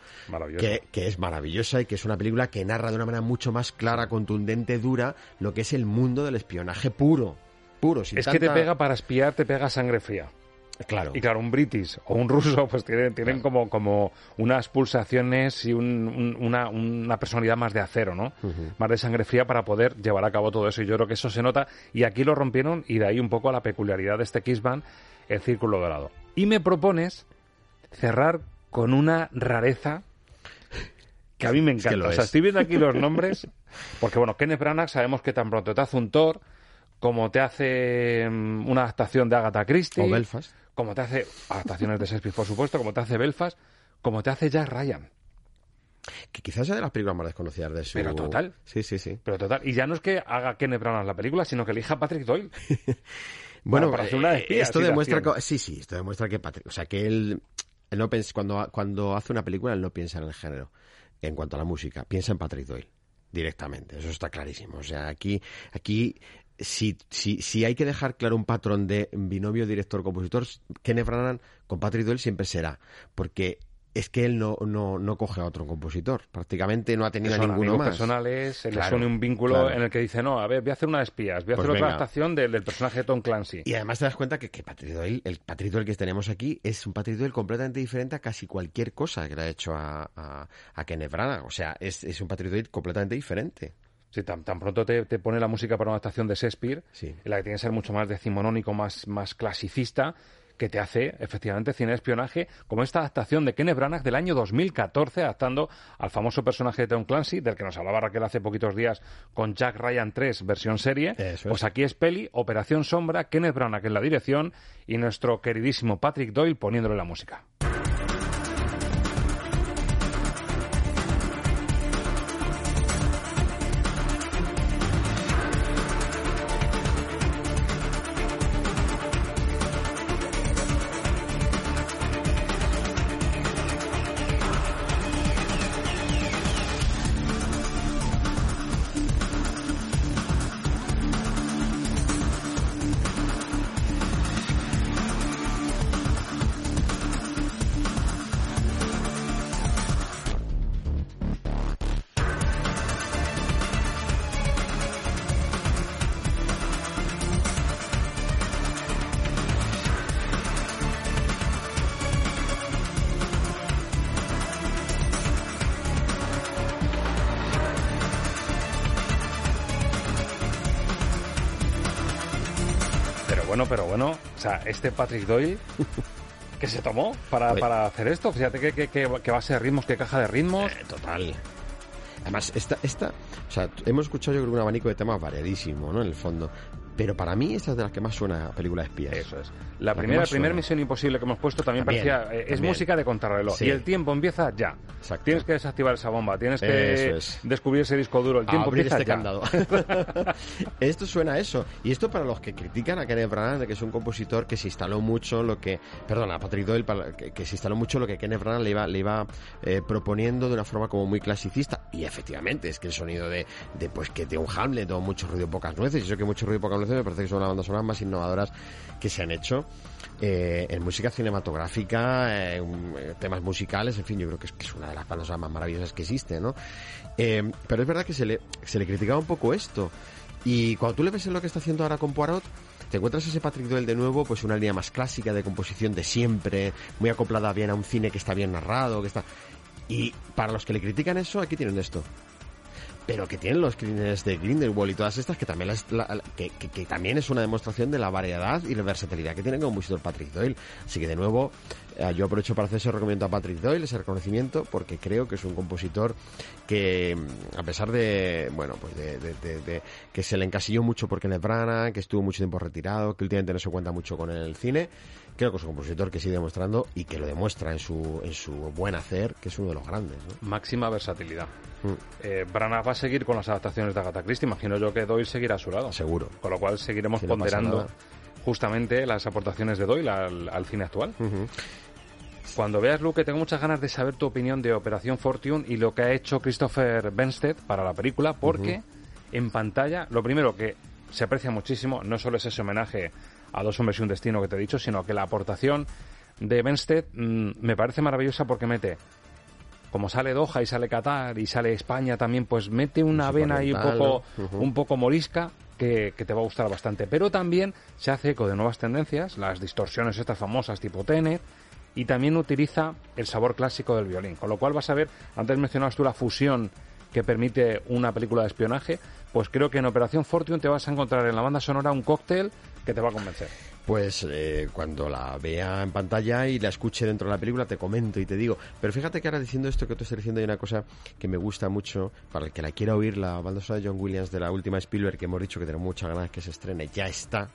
que, que es maravillosa y que es una película que narra de una manera mucho más clara, contundente, dura, lo que es el mundo del espionaje puro. Puro, sin Es que te pega para espiar, te pega sangre fría. Claro. Y claro, un british o un ruso pues tienen, tienen como, como unas pulsaciones y un- un- una, una personalidad más de acero, ¿no? Más de sangre fría para poder llevar a cabo todo eso. Y yo creo que eso se nota. Y aquí lo rompieron y de ahí un poco la peculiaridad de este Kiss Band, el círculo dorado. Y me propones cerrar con una rareza que a mí me Es que encanta. lo o sea, es. estoy viendo aquí los nombres, porque bueno, Kenneth Branagh sabemos que tan pronto te hace un Thor, como te hace mm, una adaptación de Agatha Christie, O Belfast. como te hace adaptaciones de Shakespeare, por supuesto, como te hace Belfast, como te hace Jack Ryan. Que quizás sea de las películas más desconocidas de su... Pero total. Sí, sí, sí. Pero total, y ya no es que haga Kenneth Branagh la película, sino que elija a Patrick Doyle. Bueno, para hacer una de eh, esto demuestra que, sí, sí, esto demuestra que Patrick, o sea, que él, él no pens- cuando cuando hace una película él no piensa en el género, en cuanto a la música, piensa en Patrick Doyle directamente, eso está clarísimo. O sea, aquí aquí si, si, si hay que dejar claro un patrón de binomio director-compositor, Kenneth Branagh con Patrick Doyle siempre será, porque es que él no, no, no coge a otro compositor, prácticamente no ha tenido a Son ninguno más. personales, se les Claro, une un vínculo claro. en el que dice, no, a ver, voy a hacer una de espías, voy a Pues hacer otra venga. adaptación del, del personaje de Tom Clancy. Y además te das cuenta que, que Patrick Doyle, el Patrick Doyle que tenemos aquí es un Patrick Doyle completamente diferente a casi cualquier cosa que le ha hecho a, a, a Kenneth Branagh. O sea, es, es un Patrick Doyle completamente diferente. Sí, tan, tan pronto te, te pone la música para una adaptación de Shakespeare, Sí. en la que tiene que ser mucho más decimonónico, más, más clasicista, que te hace efectivamente cine de espionaje, como esta adaptación de Kenneth Branagh del año 2014, adaptando al famoso personaje de Tom Clancy, del que nos hablaba Raquel hace poquitos días con Jack Ryan 3, versión serie. Pues es. aquí es peli, Operación Sombra, Kenneth Branagh en la dirección y nuestro queridísimo Patrick Doyle poniéndole la música. Este Patrick Doyle que se tomó para, para hacer esto, fíjate que, que, que, que base de ritmos, que caja de ritmos. Eh, total. Además, esta, esta, o sea, hemos escuchado yo creo un abanico de temas variadísimo, ¿no? En el fondo. Pero para mí esta es de las que más suena a película de espías. Eso es. La, primera, primera Misión Imposible que hemos puesto también, parecía... Eh, es música de contrarreloj. Y el tiempo empieza ya. Tienes que desactivar esa bomba, tienes que descubrir ese disco duro. El tiempo empieza este ya. candado. esto suena a eso. Y esto para los que critican a Kenneth Branagh, de que es un compositor que se instaló mucho lo que... Perdona, a Patrick Doyle, que, se instaló mucho lo que Kenneth Branagh le iba, le iba eh, proponiendo de una forma como muy clasicista. Y efectivamente, es que el sonido de, de pues que de un Hamlet o mucho ruido pocas nueces, y eso que mucho ruido pocas nueces me parece que son las bandas sonoras más innovadoras que se han hecho eh, en música cinematográfica, eh, temas musicales, en fin, yo creo que es, una de las bandas más maravillosas que existe, ¿no? pero es verdad que se le, se le criticaba un poco esto. Y cuando tú le ves en lo que está haciendo ahora con Poirot, te encuentras ese Patrick Doyle de nuevo, pues una línea más clásica de composición de siempre, muy acoplada bien a un cine que está bien narrado, que está... Y para los que le critican eso, aquí tienen esto pero que tienen los crímenes de Grindelwald y todas estas, que también, que, también es una demostración de la variedad y la versatilidad que tiene como compositor Patrick Doyle. Así que de nuevo, eh, yo aprovecho para hacer ese reconocimiento a Patrick Doyle, ese reconocimiento, porque creo que es un compositor que, a pesar de, bueno, pues de, que se le encasilló mucho porque Lebrana, que estuvo mucho tiempo retirado, que últimamente no se cuenta mucho con el cine, creo que es un compositor que sigue demostrando y que lo demuestra en su, en su buen hacer, que es uno de los grandes. Máxima versatilidad. Mm. Eh, Branagh va a seguir con las adaptaciones de Agatha Christie. Imagino yo que Doyle seguirá a su lado. Seguro. Con lo cual seguiremos ponderando justamente las aportaciones de Doyle al, cine actual. Cuando veas, Luke, tengo muchas ganas de saber tu opinión de Operación Fortune y lo que ha hecho Christopher Benstead para la película, porque en pantalla, lo primero que se aprecia muchísimo, no solo es ese homenaje a Dos hombres y un destino que te he dicho, sino que la aportación de Benstead mm, me parece maravillosa porque mete como sale Doha y sale Qatar y sale España también, pues mete una vena ahí un poco, un poco morisca que, te va a gustar bastante. Pero también se hace eco de nuevas tendencias, las distorsiones estas famosas tipo Tenet, y también utiliza el sabor clásico del violín. Con lo cual vas a ver, antes mencionabas tú la fusión que permite una película de espionaje, pues creo que en Operación Fortune te vas a encontrar en la banda sonora un cóctel que te va a convencer. Pues eh, cuando la vea en pantalla y la escuche dentro de la película te comento y te digo. Pero fíjate que ahora diciendo esto que tú estás diciendo hay una cosa que me gusta mucho, para el que la quiera oír, la banda sonora de John Williams de la última Spielberg que hemos dicho que tenemos muchas ganas que se estrene, ya está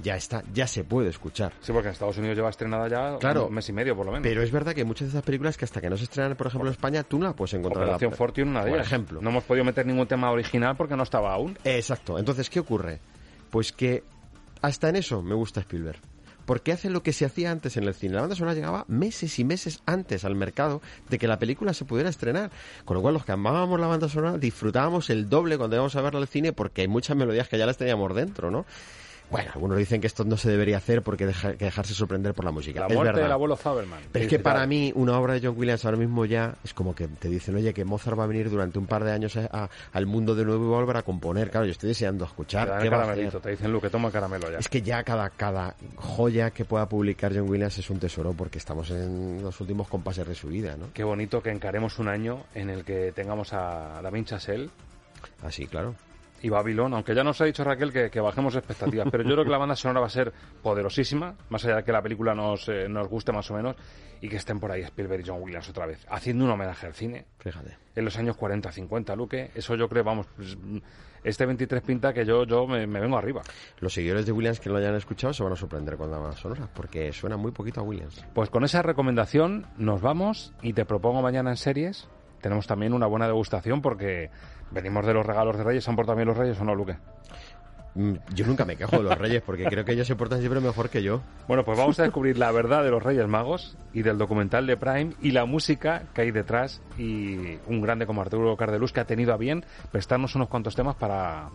ya está, ya se puede escuchar. Sí, porque en Estados Unidos lleva estrenada ya claro, un mes y medio por lo menos. Pero es verdad que muchas de esas películas que hasta que no se estrenan, por ejemplo, en España, tú no las puedes encontrar. Operación la... Fortune, una de Por ejemplo. No hemos podido meter ningún tema original porque no estaba aún. Exacto. Entonces, ¿qué ocurre? Pues que hasta en eso me gusta Spielberg porque hace lo que se hacía antes en el cine. La banda sonora llegaba meses y meses antes al mercado de que la película se pudiera estrenar. Con lo cual, los que amábamos la banda sonora disfrutábamos el doble cuando íbamos a verla al cine porque hay muchas melodías que ya las teníamos dentro, ¿no? Bueno, algunos dicen que esto no se debería hacer porque hay que dejarse sorprender por la música. La es muerte verdad. del abuelo Faberman. Pero es que para mí, una obra de John Williams ahora mismo ya es como que te dicen, oye, que Mozart va a venir durante un par de años al mundo de nuevo y va a volver a componer. Claro, yo estoy deseando escuchar. Te, caramelito, te dicen, Luke, toma caramelo ya. Es que ya cada, cada joya que pueda publicar John Williams es un tesoro porque estamos en los últimos compases de su vida, ¿no? Qué bonito que encaremos un año en el que tengamos a David Chazelle. Así, claro y Babilón, aunque ya nos ha dicho Raquel que, bajemos expectativas, pero yo creo que la banda sonora va a ser poderosísima, más allá de que la película nos, eh, nos guste más o menos, y que estén por ahí Spielberg y John Williams otra vez, haciendo un homenaje al cine. Fíjate. En los años 40, 50, Luque, eso yo creo, vamos, pues, este 23 pinta que yo, yo me, vengo arriba. Los seguidores de Williams que lo hayan escuchado se van a sorprender con la banda sonora, porque suena muy poquito a Williams. Pues con esa recomendación nos vamos y te propongo mañana en series. Tenemos también una buena degustación porque Venimos de los regalos de Reyes, ¿se han portado bien los Reyes o no, Luque? Mm, yo nunca me quejo de los Reyes porque creo que ellos se portan siempre mejor que yo. Bueno, pues vamos a descubrir la verdad de los Reyes Magos y del documental de Prime y la música que hay detrás y un grande como Arturo Cardeluz que ha tenido a bien prestarnos unos cuantos temas para,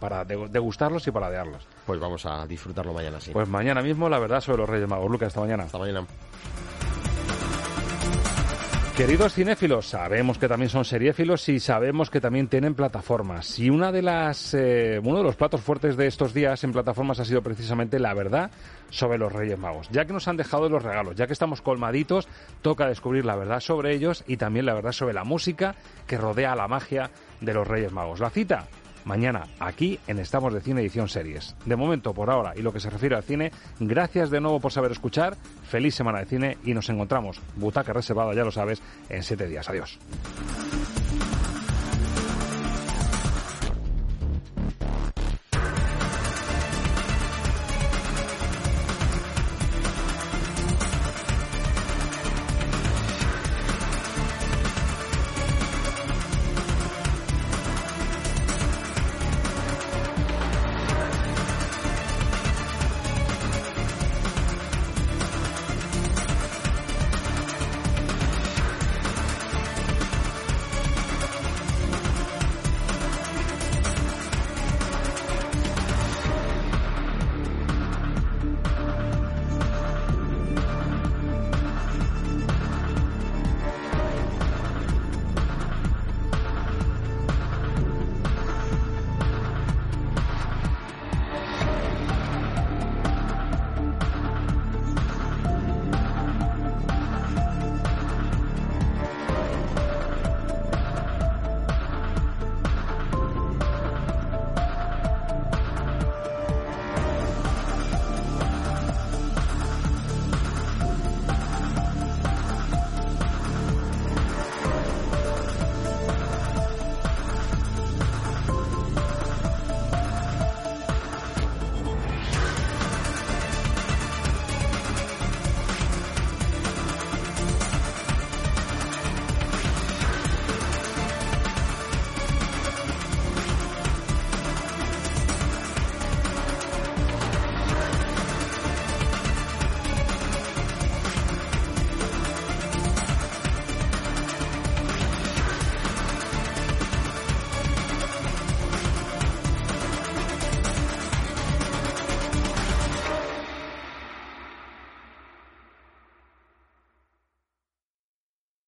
para degustarlos y paladearlos. Pues vamos a disfrutarlo mañana, sí. Pues mañana mismo la verdad sobre los Reyes Magos. Lucas, hasta mañana. Hasta mañana. Queridos cinéfilos, sabemos que también son seriéfilos y sabemos que también tienen plataformas. Y una de las, eh, uno de los platos fuertes de estos días en plataformas ha sido precisamente la verdad sobre los Reyes Magos. Ya que nos han dejado los regalos, ya que estamos colmaditos, toca descubrir la verdad sobre ellos y también la verdad sobre la música que rodea la magia de los Reyes Magos. La cita mañana aquí en Estamos de Cine Edición Series. De momento, por ahora, y lo que se refiere al cine, gracias de nuevo por saber escuchar, feliz semana de cine y nos encontramos, butaca reservada, ya lo sabes, en siete días. Adiós.